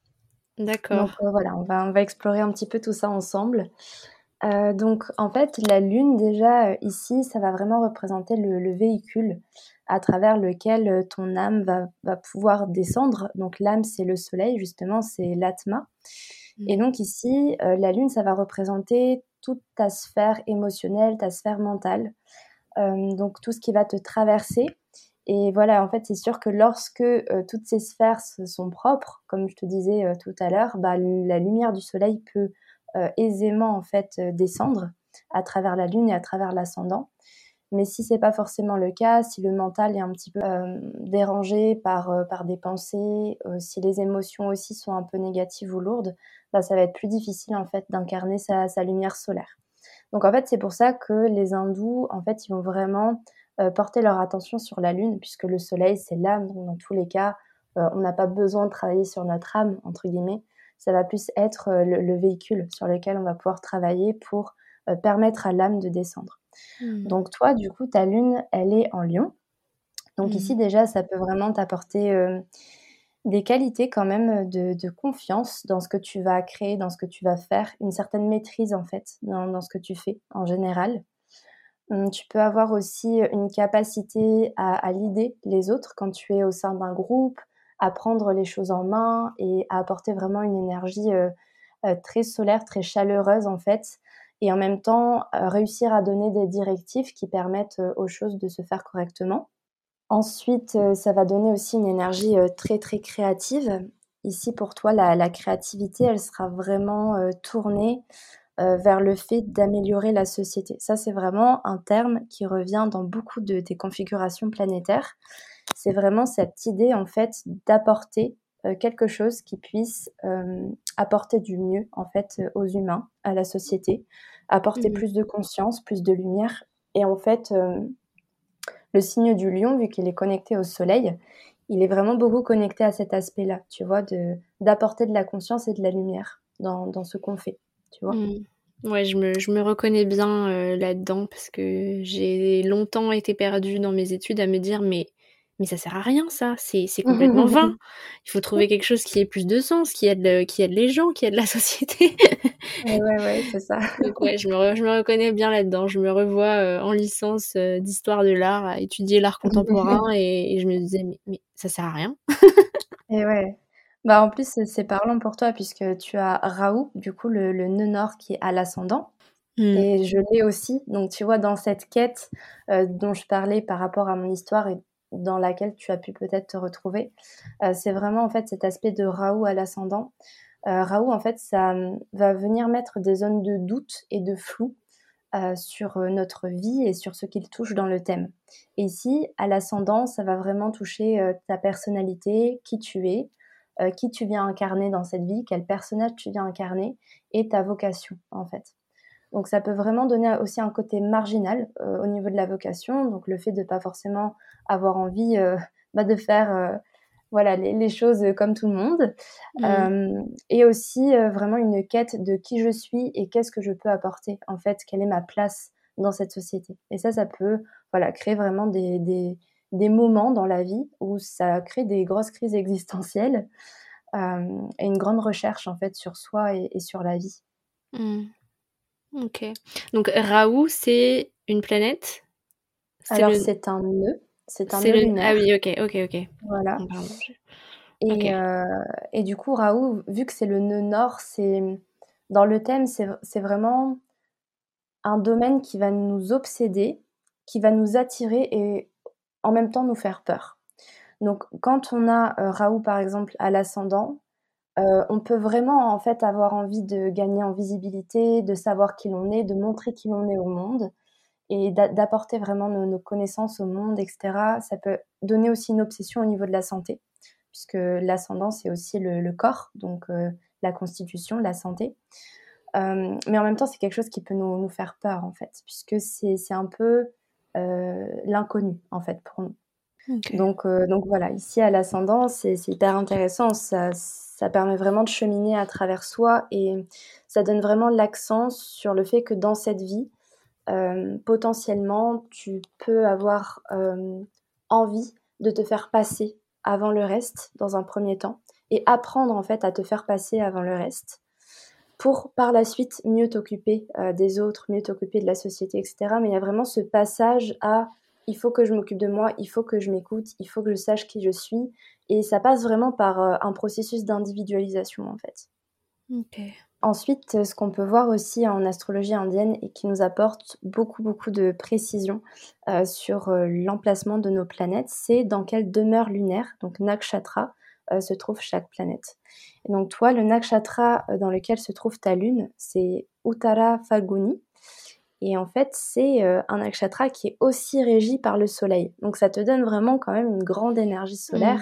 D'accord. Donc voilà, on va on va explorer un petit peu tout ça ensemble. Euh, donc en fait, la Lune, déjà euh, ici, ça va vraiment représenter le, véhicule à travers lequel euh, ton âme va, pouvoir descendre. Donc l'âme, c'est le soleil, justement, c'est l'atma. Mmh. Et donc ici, la Lune, ça va représenter toute ta sphère émotionnelle, ta sphère mentale. donc tout ce qui va te traverser. Et voilà, en fait, c'est sûr que lorsque toutes ces sphères sont propres, comme je te disais tout à l'heure, bah, la lumière du soleil peut aisément en fait euh, descendre. à travers la lune et à travers l'ascendant. Mais si c'est pas forcément le cas, si le mental est un petit peu euh, dérangé par, euh, par des pensées, euh, si les émotions aussi sont un peu négatives ou lourdes, bah, ça va être plus difficile en fait d'incarner sa, sa, lumière solaire. Donc en fait, c'est pour ça que les hindous, en fait, ils vont vraiment porter leur attention sur la lune, puisque le soleil, c'est l'âme. Donc dans tous les cas, on n'a pas besoin de travailler sur notre âme, entre guillemets. Ça va plus être le, le véhicule sur lequel on va pouvoir travailler pour permettre à l'âme de descendre. Mmh. Donc toi, du coup, ta lune, elle est en lion. Donc mmh. ici, déjà, ça peut vraiment t'apporter euh, des qualités quand même de, confiance dans ce que tu vas créer, dans ce que tu vas faire, une certaine maîtrise en fait dans, ce que tu fais en général. Mmh, tu peux avoir aussi une capacité à, à l'idée les autres quand tu es au sein d'un groupe, à prendre les choses en main et à apporter vraiment une énergie euh, euh, très solaire, très chaleureuse en fait, et en même temps euh, réussir à donner des directives qui permettent aux choses de se faire correctement. Ensuite, ça va donner aussi une énergie très très créative. Ici, pour toi, la, créativité, elle sera vraiment tournée vers le fait d'améliorer la société. Ça, c'est vraiment un terme qui revient dans beaucoup de tes configurations planétaires. C'est vraiment cette idée, en fait, d'apporter quelque chose qui puisse apporter du mieux, en fait, aux humains, à la société apporter mmh plus de conscience, plus de lumière. Et en fait, euh, le signe du lion, vu qu'il est connecté au soleil, il est vraiment beaucoup connecté à cet aspect-là, tu vois, de d'apporter de la conscience et de la lumière dans, dans ce qu'on fait, tu vois. Mmh. Ouais, je me, je me, reconnais bien euh, là-dedans parce que j'ai longtemps été perdue dans mes études à me dire mais mais ça sert à rien ça, c'est complètement vain. Il faut trouver quelque chose qui ait plus de sens, qui aide, qui aide les gens, qui aide la société. ouais, ouais, c'est ça. Donc ouais, je me, je me reconnais bien là-dedans. Je me revois euh, en licence euh, d'histoire de l'art à étudier l'art contemporain et, je me disais mais, mais ça sert à rien. et ouais. Bah en plus c'est parlant pour toi puisque tu as Raoult, du coup le, le nœud nord qui est à l'ascendant. Mmh. Et je l'ai aussi. Donc, tu vois, dans cette quête euh, dont je parlais par rapport à mon histoire et dans laquelle tu as pu peut-être te retrouver. Euh, c'est vraiment en fait cet aspect de Raoult à l'ascendant. Euh, Raoult, en fait, ça hum, va venir mettre des zones de doute et de flou euh, sur notre vie et sur ce qu'il touche dans le thème. Et ici, à l'ascendant, ça va vraiment toucher ta personnalité, qui tu es, qui tu viens incarner dans cette vie, quel personnage tu viens incarner et ta vocation, en fait. Donc ça peut vraiment donner aussi un côté marginal au niveau de la vocation, donc le fait de pas forcément avoir envie euh, bah, de faire euh, voilà les, choses comme tout le monde mmh. euh, et aussi vraiment une quête de qui je suis et qu'est-ce que je peux apporter en fait quelle est ma place dans cette société et ça ça peut voilà créer vraiment des, des, des moments dans la vie où ça crée des grosses crises existentielles et une grande recherche en fait sur soi et, sur la vie mmh. Ok donc Raoult c'est une planète alors c'est un nœud c'est un nœud lunaire. Ah oui, ok, ok, ok. Voilà. Et, euh, et, du coup, Raoult, vu que c'est le nœud nord, c'est dans le thème, c'est vraiment un domaine qui va nous obséder, qui va nous attirer et en même temps nous faire peur. Donc, quand on a euh, Raoult, par exemple, à l'ascendant, euh, on peut vraiment en fait avoir envie de gagner en visibilité, de savoir qui l'on est, de montrer qui l'on est au monde et d'apporter vraiment nos, connaissances au monde, etc. Ça peut donner aussi une obsession au niveau de la santé, puisque l'ascendant, c'est aussi le, corps, donc euh, la constitution, la santé. Euh, mais en même temps, c'est quelque chose qui peut nous, faire peur, en fait, puisque c'est un peu euh, l'inconnu, en fait, pour nous. Donc, donc voilà, ici à l'ascendant, c'est hyper intéressant. Ça, ça permet vraiment de cheminer à travers soi et ça donne vraiment l'accent sur le fait que dans cette vie, euh, potentiellement, tu peux avoir euh, envie de te faire passer avant le reste dans un premier temps et apprendre en fait à te faire passer avant le reste pour par la suite mieux t'occuper euh, des autres, mieux t'occuper de la société, etc. Mais il y a vraiment ce passage à il faut que je m'occupe de moi, il faut que je m'écoute, il faut que je sache qui je suis. Et ça passe vraiment par un processus d'individualisation en fait. Ensuite, ce qu'on peut voir aussi en astrologie indienne et qui nous apporte beaucoup beaucoup de précision euh, sur euh, l'emplacement de nos planètes, c'est dans quelle demeure lunaire, donc nakshatra, euh, se trouve chaque planète. Et donc toi, le nakshatra dans lequel se trouve ta lune, c'est Uttara Falguni. Et en fait, c'est un nakshatra qui est aussi régi par le soleil. Donc ça te donne vraiment quand même une grande énergie solaire,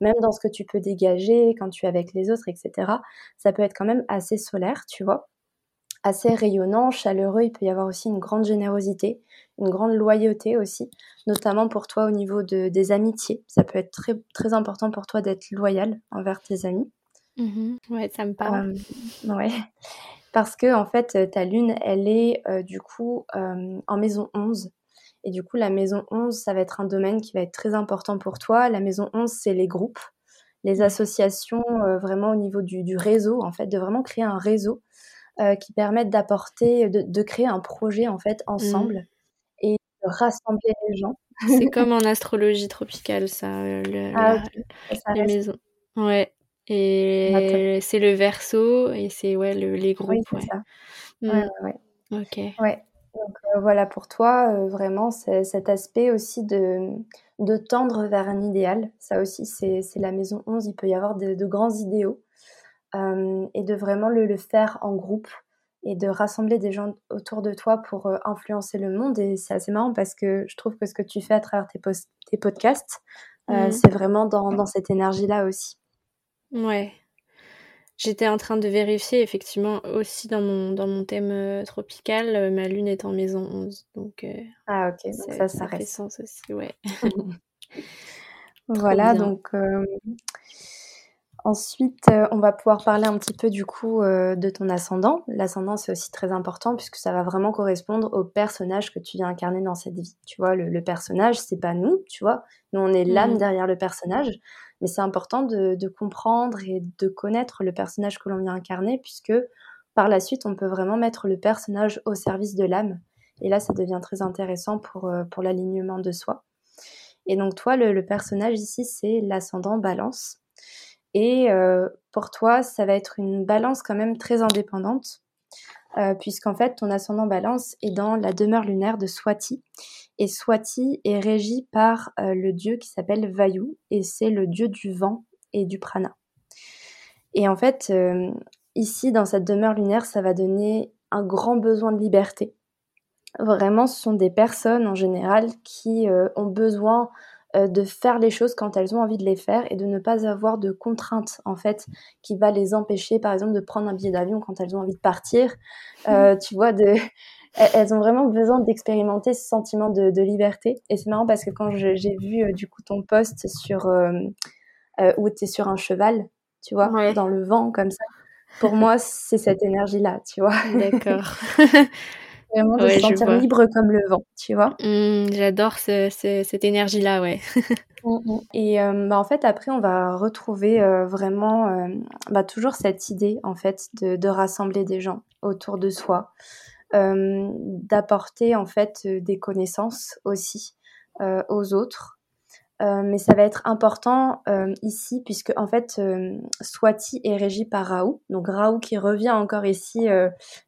mmh. même dans ce que tu peux dégager quand tu es avec les autres, etc. Ça peut être quand même assez solaire, tu vois assez rayonnant, chaleureux. Il peut y avoir aussi une grande générosité, une grande loyauté aussi, notamment pour toi au niveau de, des amitiés. Ça peut être très, très important pour toi d'être loyal envers tes amis. Mmh ouais, ça me parle. Euh, ouais. Parce que, en fait, ta lune, elle est euh, du coup euh, en maison 11. Et du coup, la maison 11, ça va être un domaine qui va être très important pour toi. La maison 11, c'est les groupes, les mmh. associations, vraiment au niveau du, du, réseau, en fait, de vraiment créer un réseau euh, qui permettent d'apporter, de, créer un projet en fait mmh. ensemble et de rassembler les gens. C'est comme en astrologie tropicale, ça, euh, le, ah, les maisons. Ouais. Et c'est le verso et c'est ouais, le, les groupes. Oui, ouais. Ça. Mmh. Ouais, ouais. Ok. Ouais. Donc euh, voilà, pour toi, vraiment, c'est cet aspect aussi de, de tendre vers un idéal. Ça aussi, c'est la maison 11. Il peut y avoir de, de grands idéaux. Euh, et de vraiment le, faire en groupe et de rassembler des gens autour de toi pour euh, influencer le monde. Et c'est assez marrant parce que je trouve que ce que tu fais à travers tes, tes podcasts, euh, mmh. c'est vraiment dans, dans cette énergie-là aussi. Ouais. J'étais en train de vérifier, effectivement, aussi dans mon, dans mon thème tropical, ma lune est en maison 11. Donc, ah, ok, ça, ça, fait sens aussi, ouais. voilà, donc Ensuite, euh, on va pouvoir parler un petit peu du coup euh, de ton ascendant. L'ascendant, c'est aussi très important puisque ça va vraiment correspondre au personnage que tu viens incarner dans cette vie. Tu vois, le, personnage, c'est pas nous, tu vois. Nous, on est l'âme mmh. derrière le personnage, mais c'est important de, comprendre et de connaître le personnage que l'on vient incarner puisque par la suite, on peut vraiment mettre le personnage au service de l'âme. Et là, ça devient très intéressant pour, euh, pour l'alignement de soi. Et donc, toi, le personnage ici, c'est l'ascendant balance. Et euh, pour toi, ça va être une balance quand même très indépendante, euh, puisqu'en fait, ton ascendant balance est dans la demeure lunaire de Swati. Et Swati est régi par euh, le dieu qui s'appelle Vayu, et c'est le dieu du vent et du prana. Et en fait, ici, dans cette demeure lunaire, ça va donner un grand besoin de liberté. Vraiment, ce sont des personnes en général qui ont besoin de faire les choses quand elles ont envie de les faire et de ne pas avoir de contraintes en fait qui va les empêcher par exemple de prendre un billet d'avion quand elles ont envie de partir. Euh, tu vois de elles ont vraiment besoin d'expérimenter ce sentiment de, liberté. Et c'est marrant parce que quand j'ai vu euh, du coup ton post sur où tu es sur un cheval tu vois dans le vent comme ça pour moi c'est cette énergie là tu vois. D'accord Vraiment de se sentir libre comme le vent, tu vois. Mmh, j'adore cette énergie-là, ouais. Mmh, mmh. Et euh, bah, en fait, après, on va retrouver euh, vraiment euh, bah, toujours cette idée, en fait, de, de, rassembler des gens autour de soi, d'apporter, en fait, des connaissances aussi aux autres. Euh, mais ça va être important euh, ici puisque en fait euh, Swati est régi par Raoult, donc Raoult qui revient encore ici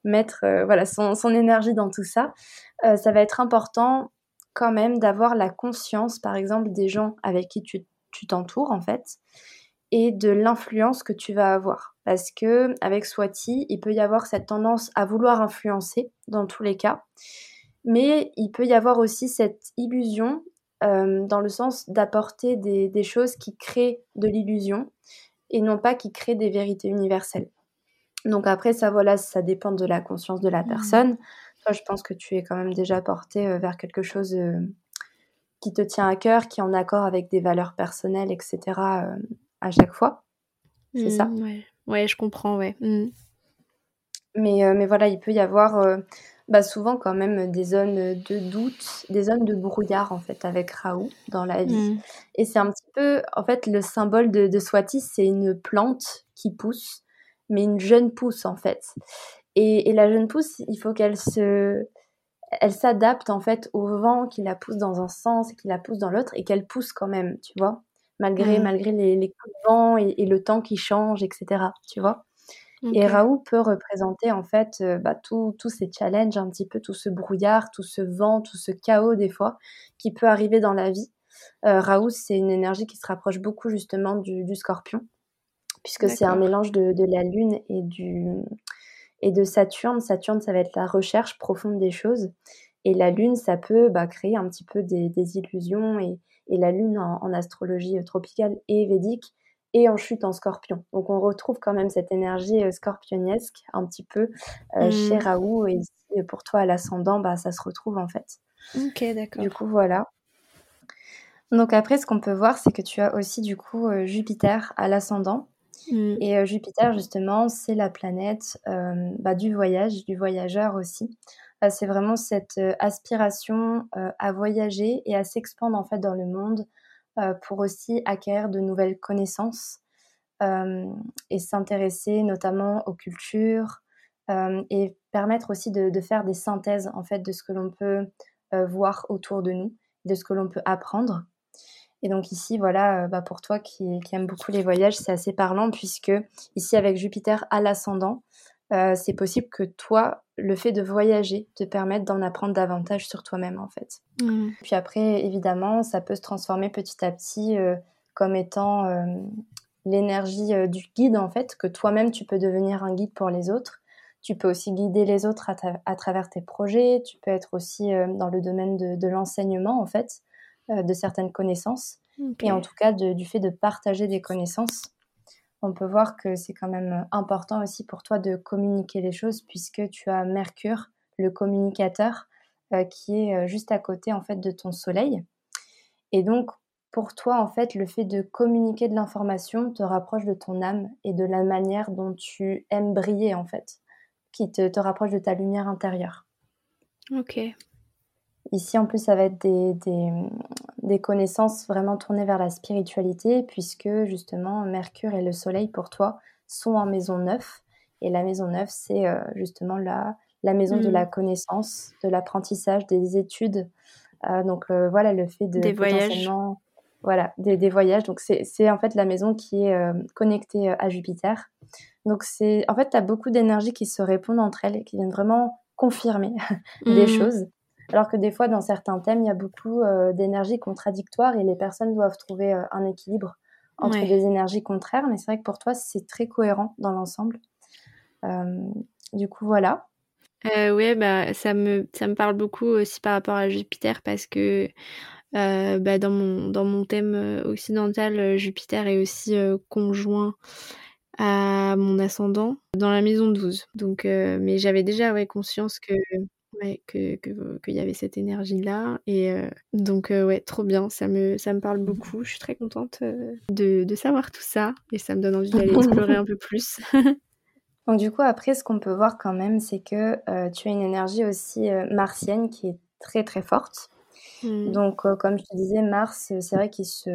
mettre voilà son, son, énergie dans tout ça. ça va être important quand même d'avoir la conscience, par exemple, des gens avec qui tu t'entoures en fait et de l'influence que tu vas avoir. Parce que avec Swati, il peut y avoir cette tendance à vouloir influencer dans tous les cas, mais il peut y avoir aussi cette illusion euh, dans le sens d'apporter des, choses qui créent de l'illusion et non pas qui créent des vérités universelles. Donc après, ça, voilà, ça dépend de la conscience de la mmh. personne. Toi, je pense que tu es quand même déjà porté euh, vers quelque chose euh, qui te tient à cœur, qui est en accord avec des valeurs personnelles, etc. à chaque fois. C'est ça mmh, ouais. je comprends, ouais. Mmh. Mais, mais voilà, il peut y avoir bah, souvent quand même des zones de doute, des zones de brouillard en fait avec Raoult dans la vie. Mmh. Et c'est un petit peu, en fait, le symbole de, de Swati, c'est une plante qui pousse, mais une jeune pousse en fait. Et, et la jeune pousse, il faut qu'elle se, elle s'adapte en fait au vent qui la pousse dans un sens et qui la pousse dans l'autre et qu'elle pousse quand même, tu vois, malgré, mmh. malgré les, les coups de vent et, et, le temps qui change, etc. Tu vois. Et Raoult peut représenter en fait euh, bah, tous ces challenges, un petit peu tout ce brouillard, tout ce vent, tout ce chaos des fois qui peut arriver dans la vie. Euh, Raoult, c'est une énergie qui se rapproche beaucoup justement du, scorpion, puisque c'est un mélange de, la lune et du, Et de Saturne, Saturne, ça va être la recherche profonde des choses. Et la Lune, ça peut bah, créer un petit peu des, illusions. Et, la Lune en, astrologie tropicale et védique est en chute en scorpion. Donc on retrouve quand même cette énergie euh, scorpionesque un petit peu euh, mmh. chez Raoult. Et pour toi, à l'ascendant, bah, ça se retrouve en fait. Ok, d'accord. Du coup, voilà. Donc après, ce qu'on peut voir, c'est que tu as aussi du coup euh, Jupiter à l'ascendant. Mm. Et euh, Jupiter, justement, c'est la planète bah, du voyage, du voyageur aussi. c'est vraiment cette aspiration à voyager et à s'expandre en fait dans le monde pour aussi acquérir de nouvelles connaissances et s'intéresser notamment aux cultures et permettre aussi de, faire des synthèses en fait de ce que l'on peut voir autour de nous, de ce que l'on peut apprendre. Et donc ici, voilà, euh, bah pour toi qui, aime beaucoup les voyages, c'est assez parlant puisque ici avec Jupiter à l'ascendant, euh, c'est possible que toi, le fait de voyager te permette d'en apprendre davantage sur toi-même en fait. Mmh. Puis après, évidemment, ça peut se transformer petit à petit euh, comme étant l'énergie du guide en fait, que toi-même tu peux devenir un guide pour les autres. Tu peux aussi guider les autres à, travers tes projets. Tu peux être aussi dans le domaine de, de l'enseignement en fait. Euh, de certaines connaissances. Et en tout cas, du fait de partager des connaissances, on peut voir que c'est quand même important aussi pour toi de communiquer les choses puisque tu as Mercure, le communicateur, euh, qui est euh, juste à côté en fait de ton Soleil. Et donc, pour toi, en fait, le fait de communiquer de l'information te rapproche de ton âme et de la manière dont tu aimes briller, en fait, qui te, rapproche de ta lumière intérieure. Ok. Ici, en plus, ça va être des, des, connaissances vraiment tournées vers la spiritualité, puisque justement, Mercure et le Soleil, pour toi, sont en maison 9. Et la maison 9, c'est euh, justement la, la maison de mm. la connaissance, de l'apprentissage, des études. Euh, donc euh, voilà, le fait de... Des voyages. Voilà, des, des voyages. Donc c'est en fait la maison qui est connectée à Jupiter. Donc c'est en fait, tu as beaucoup d'énergie qui se répondent entre elles et qui viennent vraiment confirmer des mm. choses. Alors que des fois, dans certains thèmes, il y a beaucoup euh, d'énergie contradictoire et les personnes doivent trouver euh, un équilibre entre des énergies contraires. Mais c'est vrai que pour toi, c'est très cohérent dans l'ensemble. Euh, du coup, voilà. oui, bah, ça, me, ça me parle beaucoup aussi par rapport à Jupiter parce que bah, dans, mon, dans mon thème occidental, Jupiter est aussi conjoint à mon ascendant dans la maison 12. Donc, mais j'avais déjà ouais, conscience que Ouais, que qu'il y avait cette énergie-là. Et euh, donc, euh, ouais, trop bien. Ça me, ça me parle mmh. beaucoup. Je suis très contente euh, de, de, savoir tout ça. Et ça me donne envie d'aller explorer un peu plus. donc, du coup, après, ce qu'on peut voir quand même, c'est que tu as une énergie aussi martienne qui est très, très forte. Mmh. Donc, comme je te disais, Mars, c'est vrai qu'il se,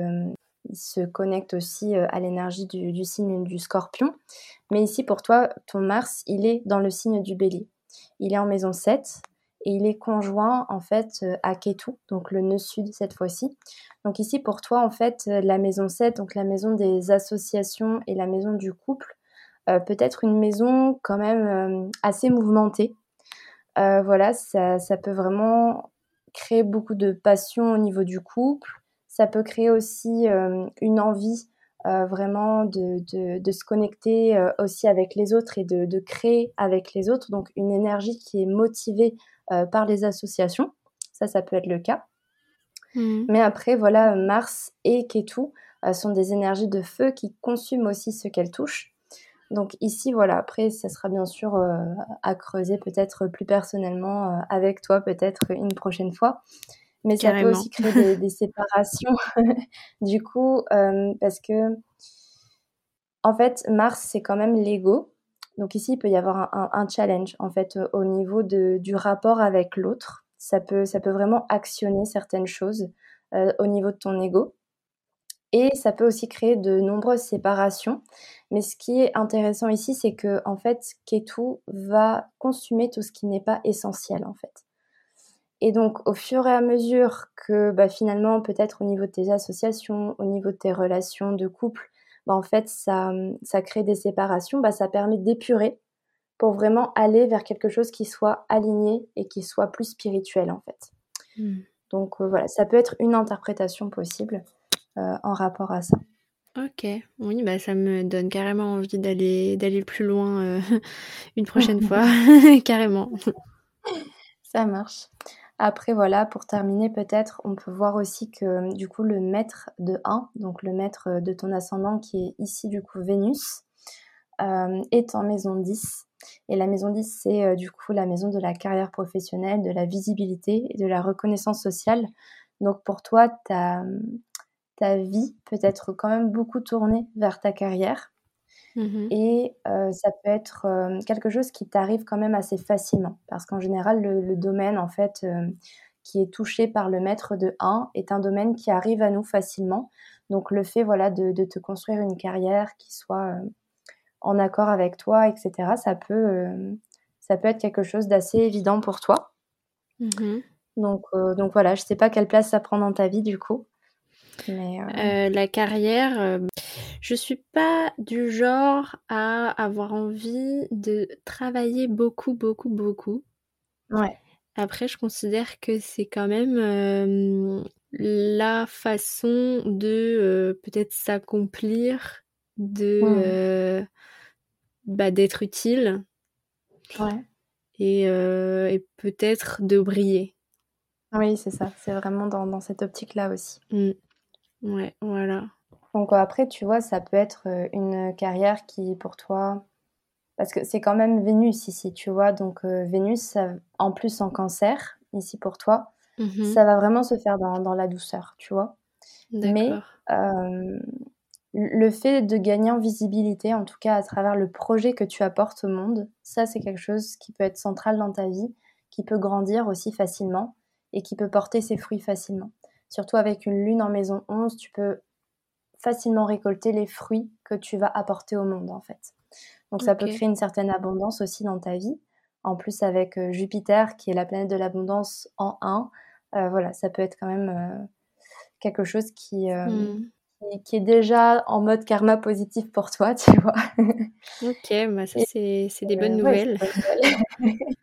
il se connecte aussi à l'énergie du, du signe du scorpion. Mais ici, pour toi, ton Mars, il est dans le signe du bélier. Il est en maison 7 et il est conjoint en fait euh, à Ketu, donc le nœud sud cette fois-ci. Donc ici pour toi en fait euh, la maison 7, donc la maison des associations et la maison du couple, euh, peut être une maison quand même assez mouvementée. voilà, ça, ça, peut vraiment créer beaucoup de passion au niveau du couple. Ça peut créer aussi une envie vraiment de, de, se connecter aussi avec les autres et de, de, créer avec les autres. Donc une énergie qui est motivée par les associations. Ça, ça peut être le cas. Mmh. Mais après, voilà, Mars et Ketu sont des énergies de feu qui consument aussi ce qu'elles touchent. Donc ici, voilà, après, ça sera bien sûr à creuser peut-être plus personnellement avec toi, peut-être une prochaine fois. Mais ça peut aussi créer des, séparations. du coup, euh, parce que, en fait, Mars, c'est quand même l'ego. Donc ici, il peut y avoir un, challenge, en fait, au niveau du rapport avec l'autre. Ça peut, ça peut vraiment actionner certaines choses euh, au niveau de ton ego. Et ça peut aussi créer de nombreuses séparations. Mais ce qui est intéressant ici, c'est que, en fait, Ketu va consumer tout ce qui n'est pas essentiel, en fait. Et donc, au fur et à mesure que bah, finalement, peut-être au niveau de tes associations, au niveau de tes relations de couple, bah, en fait, ça, ça crée des séparations, bah, ça permet d'épurer pour vraiment aller vers quelque chose qui soit aligné et qui soit plus spirituel, en fait. Mmh. Donc, euh, voilà, ça peut être une interprétation possible euh, en rapport à ça. Ok, oui, bah ça me donne carrément envie d'aller d'aller plus loin euh, une prochaine fois, carrément. Ça marche. Après, voilà, pour terminer, peut-être, on peut voir aussi que du coup, le maître de 1, donc le maître de ton ascendant qui est ici, du coup, Vénus, euh, est en maison 10. Et la maison 10, c'est euh, du coup la maison de la carrière professionnelle, de la visibilité et de la reconnaissance sociale. Donc pour toi, ta, ta vie peut être quand même beaucoup tournée vers ta carrière. Mmh et euh, ça peut être euh, quelque chose qui t'arrive quand même assez facilement. Parce qu'en général, le, domaine, en fait, qui est touché par le maître de 1 est un domaine qui arrive à nous facilement. Donc le fait voilà, de, de te construire une carrière qui soit en accord avec toi, etc., ça peut, ça peut être quelque chose d'assez évident pour toi. Mmh donc, donc voilà, je sais pas quelle place ça prend dans ta vie du coup. Euh, la carrière, je suis pas du genre à avoir envie de travailler beaucoup, beaucoup, beaucoup. Ouais. Après, je considère que c'est quand même la façon de peut-être s'accomplir, de. Bah, d'être utile. Euh, et, peut-être de briller. Oui, c'est ça. C'est vraiment dans, cette optique-là aussi. Mmh. Ouais, voilà. Donc après, tu vois, ça peut être euh, une carrière qui, pour toi, parce que c'est quand même Vénus ici, tu vois. Donc euh, Vénus, en plus en cancer, ici pour toi, mmh ça va vraiment se faire dans, la douceur, tu vois. Mais le fait de gagner en visibilité, en tout cas à travers le projet que tu apportes au monde, ça c'est quelque chose qui peut être central dans ta vie, qui peut grandir aussi facilement et qui peut porter ses fruits facilement. Surtout avec une lune en maison 11, tu peux facilement récolter les fruits que tu vas apporter au monde en fait. Donc ça peut créer une certaine abondance aussi dans ta vie. En plus avec euh, Jupiter qui est la planète de l'abondance en 1, euh, voilà, ça peut être quand même euh, quelque chose qui, hmm qui, est déjà en mode karma positif pour toi, tu vois. Ok, bah ça c'est des bonnes nouvelles.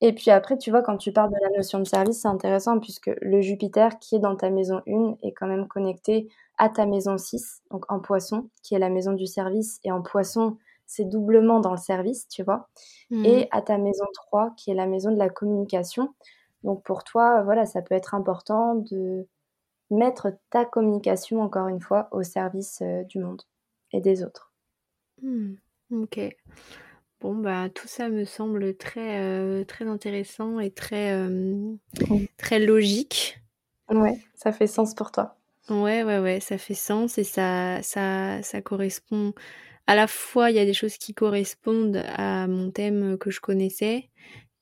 Et puis après, tu vois, quand tu parles de la notion de service, c'est intéressant puisque le Jupiter qui est dans ta maison 1 est quand même connecté à ta maison 6, donc en poisson, qui est la maison du service. Et en poisson, c'est doublement dans le service, tu vois. Mmh. Et à ta maison 3, qui est la maison de la communication. Donc pour toi, voilà, ça peut être important de mettre ta communication, encore une fois, au service euh, du monde et des autres. Hmm, ok. Bon, bah, tout ça me semble très, euh, très intéressant et très, euh, très logique. Ouais, ça fait sens pour toi. Ouais, ouais, ouais, ça fait sens et ça, ça, ça correspond. À la fois, il y a des choses qui correspondent à mon thème que je connaissais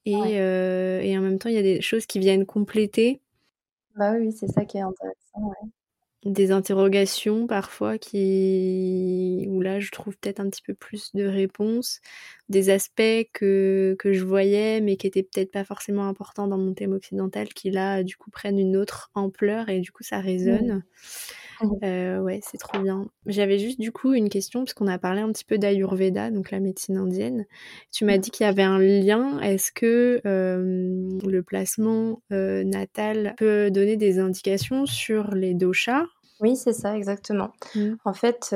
et, et en même temps, il y a des choses qui viennent compléter bah oui, c'est ça qui est intéressant, Des interrogations parfois qui où là je trouve peut-être un petit peu plus de réponses, des aspects que que je voyais mais qui étaient peut-être pas forcément importants dans mon thème occidental qui là du coup prennent une autre ampleur et du coup ça résonne. Euh, ouais, c'est trop bien. J'avais juste du coup une question, puisqu'on a parlé un petit peu d'Ayurveda, donc la médecine indienne. Tu m'as dit qu'il y avait un lien. Est-ce que euh, le placement euh, natal peut donner des indications sur les doshas? Oui, c'est ça, exactement. Mmh. En fait,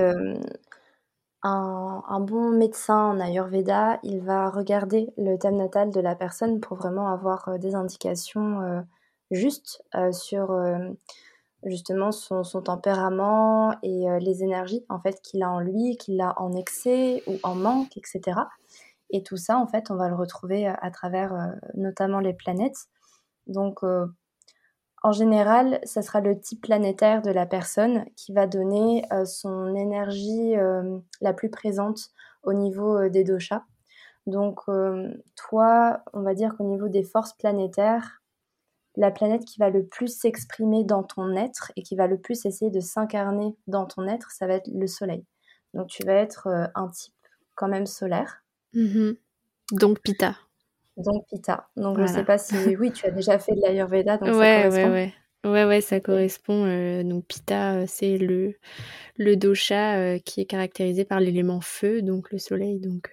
un, un, bon médecin en Ayurveda, il va regarder le thème natal de la personne pour vraiment avoir des indications justes sur justement son, tempérament et euh, les énergies en fait qu'il a en lui, qu'il a en excès ou en manque, etc. Et tout ça, en fait, on va le retrouver euh, à travers euh, notamment les planètes. Donc, en général, ça sera le type planétaire de la personne qui va donner son énergie la plus présente au niveau des doshas. Donc, toi, on va dire qu'au niveau des forces planétaires, la planète qui va le plus s'exprimer dans ton être et qui va le plus essayer de s'incarner dans ton être, ça va être le soleil. Donc tu vas être euh, un type quand même solaire. Mm-hmm. Donc Pita. Donc Pita. Donc je ne sais pas si oui, tu as déjà fait de l'Ayurveda. Donc ouais, ça correspond. ouais, ouais. Ouais, ouais, ça correspond. Euh, donc Pita, euh, c'est le, le dosha qui est caractérisé par l'élément feu, donc le soleil. Donc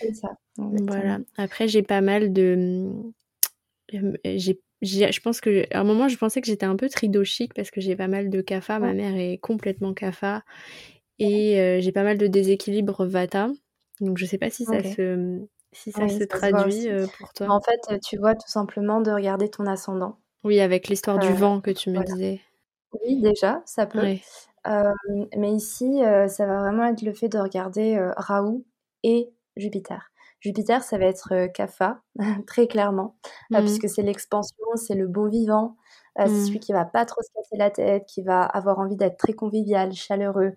c'est ça. Voilà. Après, j'ai pas mal de j'ai je pense que à un moment je pensais que j'étais un peu tridochique parce que j'ai pas mal de kapha, ma mère est complètement kapha et j'ai pas mal de déséquilibre vata. Donc je sais pas si ça se si ça se traduit pour toi. En fait, tu vois tout simplement de regarder ton ascendant. Oui, avec l'histoire du vent que tu me disais. Oui, déjà, ça peut. mais ici, ça va vraiment être le fait de regarder Raoult et Jupiter. Jupiter, ça va être Kapha, très clairement, mmh. puisque c'est l'expansion, c'est le bon vivant, c'est mmh. celui qui va pas trop se casser la tête, qui va avoir envie d'être très convivial, chaleureux,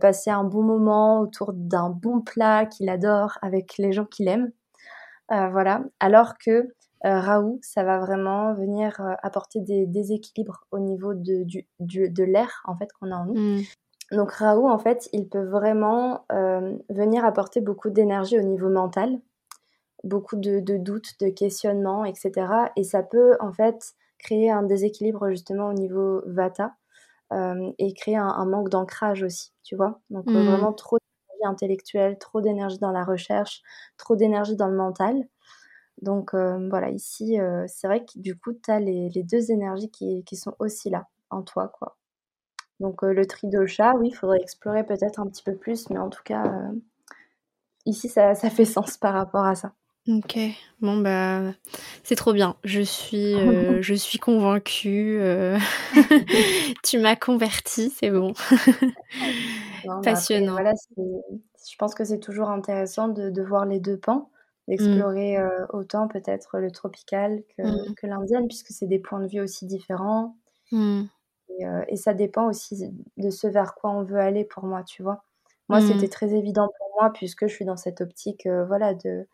passer un bon moment autour d'un bon plat qu'il adore avec les gens qu'il aime. voilà. Alors que Raoult, ça va vraiment venir apporter des déséquilibres au niveau de, du, de l'air en fait qu'on a en nous. Mmh. Donc Raoult, en fait, il peut vraiment euh, venir apporter beaucoup d'énergie au niveau mental, beaucoup de, doutes, de questionnements, etc. Et ça peut en fait créer un déséquilibre justement au niveau Vata euh, et créer un, manque d'ancrage aussi, tu vois. Donc euh, mmh. vraiment trop d'énergie intellectuelle, trop d'énergie dans la recherche, trop d'énergie dans le mental. Donc voilà, ici, c'est vrai que du coup, tu as les, deux énergies qui, qui sont aussi là en toi, quoi. Donc le tri de chat, oui, il faudrait explorer peut-être un petit peu plus, mais en tout cas, ici, ça, ça, fait sens par rapport à ça. Ok, bon bah c'est trop bien. Je suis, je suis convaincue. tu m'as convertie, c'est bon. Passionnant. voilà, je pense que c'est toujours intéressant de, voir les deux pans, d'explorer mmh. autant peut-être le tropical que, mmh. que l'indienne, puisque c'est des points de vue aussi différents. Mmh. Euh, et, ça dépend aussi de ce vers quoi on veut aller pour moi, tu vois. Moi, mmh. c'était très évident pour moi puisque je suis dans cette optique, euh, voilà, de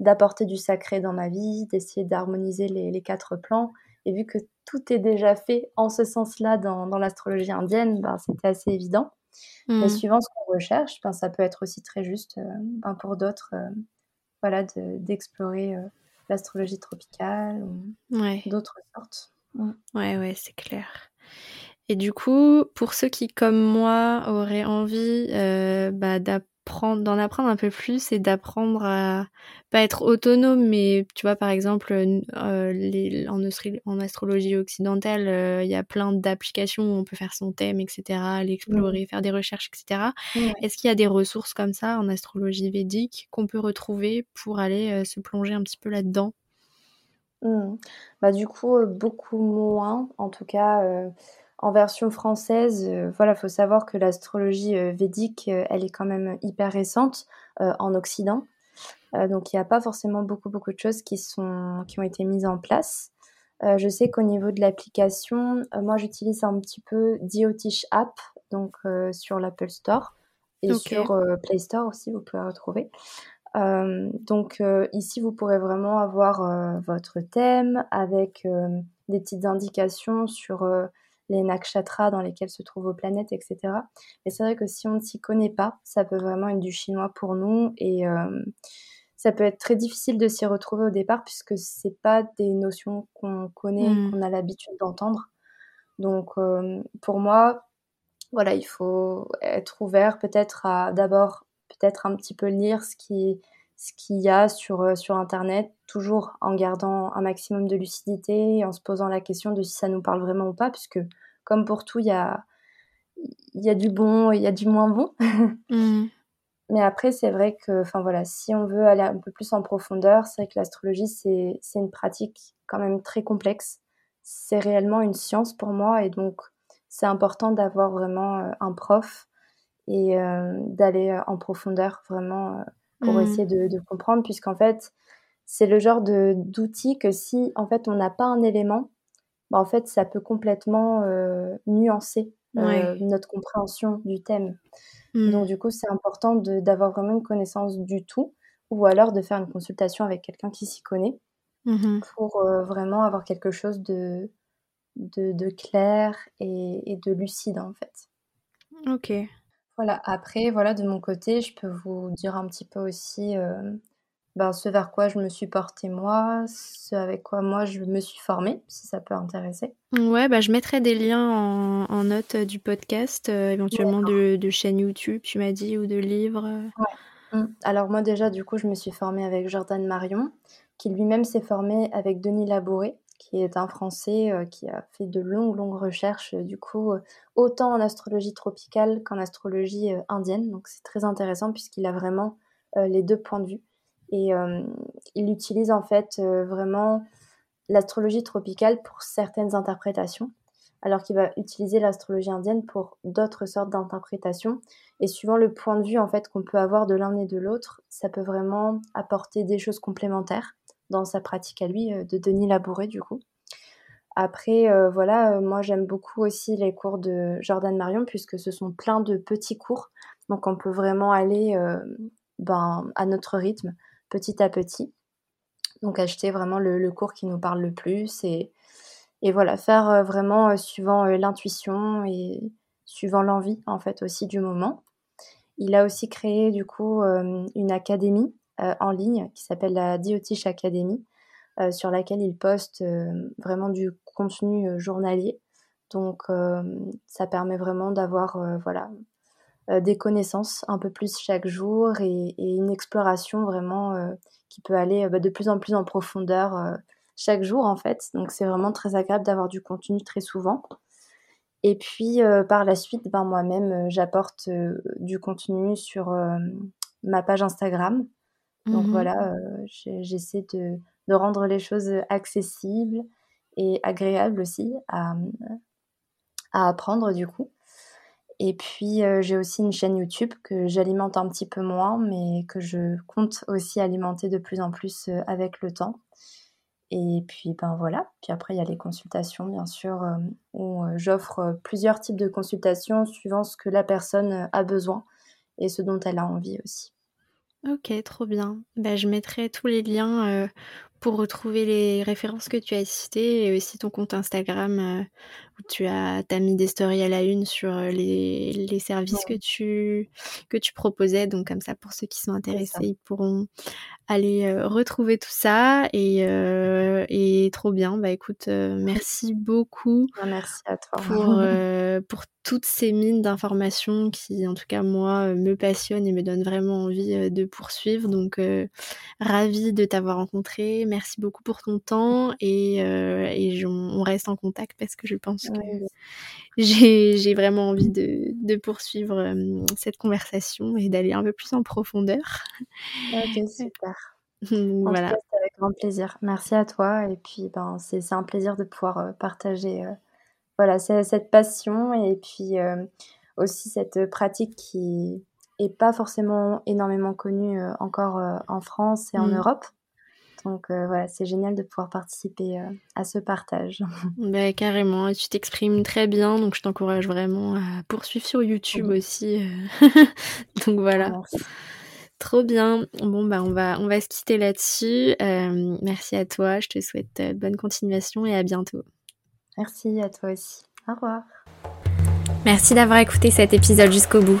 d'apporter du sacré dans ma vie, d'essayer d'harmoniser les, quatre plans. Et vu que tout est déjà fait en ce sens-là dans, dans l'astrologie indienne, ben, c'était assez évident. Mais mmh. suivant ce qu'on recherche, ben, ça peut être aussi très juste euh, ben, pour d'autres, voilà, d'explorer l'astrologie tropicale ou d'autres sortes. Ouais, ouais, c'est clair. Et du coup, pour ceux qui, comme moi, auraient envie euh, bah, d'apprendre, d'en apprendre un peu plus et d'apprendre à pas être autonome, mais tu vois, par exemple, euh, les, en, astrologie occidentale, euh, il y a plein d'applications où on peut faire son thème, etc., l'explorer, faire des recherches, etc. Est-ce qu'il y a des ressources comme ça en astrologie védique qu'on peut retrouver pour aller se plonger un petit peu là-dedans? Mmh. Bah, du coup, beaucoup moins, en tout cas en version française, euh, voilà, faut savoir que l'astrologie euh, védique, euh, elle est quand même hyper récente en Occident. donc il n'y a pas forcément beaucoup beaucoup de choses qui sont qui ont été mises en place. je sais qu'au niveau de l'application, moi j'utilise un petit peu Diotish App, donc sur l'Apple Store et sur Play Store aussi, vous pouvez retrouver. donc ici, vous pourrez vraiment avoir votre thème avec des petites indications sur les nakshatras dans lesquels se trouvent vos planètes, etc. Mais c'est vrai que si on ne s'y connaît pas, ça peut vraiment être du chinois pour nous et euh, ça peut être très difficile de s'y retrouver au départ puisque c'est pas des notions qu'on connaît, hmm. qu'on a l'habitude d'entendre. Donc euh, pour moi, voilà, il faut être ouvert peut-être à d'abord peut-être un petit peu lire ce qui ce qu'il y a sur, euh, sur Internet, toujours en gardant un maximum de lucidité et en se posant la question de si ça nous parle vraiment ou pas, puisque comme pour tout, il y a, y a du bon et il y a du moins bon. Mmh. Mais après, c'est vrai que, enfin voilà, si on veut aller un peu plus en profondeur, c'est vrai que l'astrologie, c'est une pratique quand même très complexe. C'est réellement une science pour moi et donc c'est important d'avoir vraiment euh, un prof et euh, d'aller en profondeur vraiment pour mmh. essayer de, comprendre, puisqu'en fait, c'est le genre d'outil que si en fait on n'a pas un élément, bah, en fait ça peut complètement euh, nuancer euh, notre compréhension du thème. Mmh. Donc du coup c'est important d'avoir vraiment une connaissance du tout, ou alors de faire une consultation avec quelqu'un qui s'y connaît, mmh pour euh, vraiment avoir quelque chose de, de, clair et, et, de lucide en fait. Ok. Voilà, après, voilà, de mon côté, je peux vous dire un petit peu aussi euh, ben, ce vers quoi je me suis portée moi, ce avec quoi moi je me suis formée, si ça peut intéresser. Ouais, bah, je mettrai des liens en, note du podcast, euh, éventuellement de, de, chaîne YouTube, tu m'as dit, ou de livres. Ouais. Mmh. Alors moi déjà, du coup, je me suis formée avec Jordan Marion, qui lui-même s'est formé avec Denis Labouré, qui est un Français qui a fait de longues, longues recherches, du coup, autant en astrologie tropicale qu'en astrologie indienne. Donc c'est très intéressant puisqu'il a vraiment les deux points de vue. Et il utilise en fait vraiment l'astrologie tropicale pour certaines interprétations alors qu'il va utiliser l'astrologie indienne pour d'autres sortes d'interprétations. Et suivant le point de vue en fait qu'on peut avoir de l'un et de l'autre, ça peut vraiment apporter des choses complémentaires dans sa pratique à lui euh, de Denis Labouré du coup. Après, euh, voilà, euh, moi j'aime beaucoup aussi les cours de Jordan Marion puisque ce sont plein de petits cours, donc on peut vraiment aller ben, à notre rythme, petit à petit. Donc acheter vraiment le, cours qui nous parle le plus et, voilà, faire euh, vraiment euh, suivant euh, l'intuition et suivant l'envie en fait aussi du moment. Il a aussi créé du coup une académie en ligne qui s'appelle la Diotiche Academy, sur laquelle il poste vraiment du contenu journalier. Donc ça permet vraiment d'avoir voilà des connaissances un peu plus chaque jour et, une exploration vraiment qui peut aller bah, de plus en plus en profondeur chaque jour en fait. Donc c'est vraiment très agréable d'avoir du contenu très souvent. Et puis euh, par la suite, ben, moi-même, euh, j'apporte euh, du contenu sur ma page Instagram. Donc mmh voilà, j'essaie de, de, rendre les choses accessibles et agréables aussi à, à apprendre du coup. Et puis j'ai aussi une chaîne YouTube que j'alimente un petit peu moins, mais que je compte aussi alimenter de plus en plus avec le temps. Et puis ben voilà, puis après il y a les consultations bien sûr euh, où euh, j'offre euh, plusieurs types de consultations suivant ce que la personne a besoin et ce dont elle a envie aussi. Ok, trop bien. Bah, je mettrai tous les liens pour retrouver les références que tu as citées et aussi ton compte Instagram tu as, as, mis des stories à la une sur les, les services que, tu, que tu proposais. Donc comme ça, pour ceux qui sont intéressés, ils pourront aller euh, retrouver tout ça et, euh, et trop bien. Bah écoute, euh, merci beaucoup. Ah, merci à toi. Pour, pour toutes ces mines d'informations qui, en tout cas, moi, me passionnent et me donnent vraiment envie de poursuivre. Donc, ravie de t'avoir rencontré. Merci beaucoup pour ton temps et, et on reste en contact parce que je pense que j'ai vraiment envie de, de poursuivre cette conversation et d'aller un peu plus en profondeur. Ok, super. voilà. avec grand plaisir. Merci à toi. Et puis, ben, c'est un plaisir de pouvoir euh, partager euh, voilà, cette passion et puis euh, aussi cette pratique qui est pas forcément énormément connue encore en France et en mmh. Europe. Donc voilà, c'est génial de pouvoir participer à ce partage. Bah, carrément, tu t'exprimes très bien, donc je t'encourage vraiment à poursuivre sur YouTube aussi. donc voilà. Trop bien. Bon, bah, on va, on va se quitter là-dessus. Euh, merci à toi. Je te souhaite euh, bonne continuation et à bientôt. Merci à toi aussi. Au revoir. Merci d'avoir écouté cet épisode jusqu'au bout.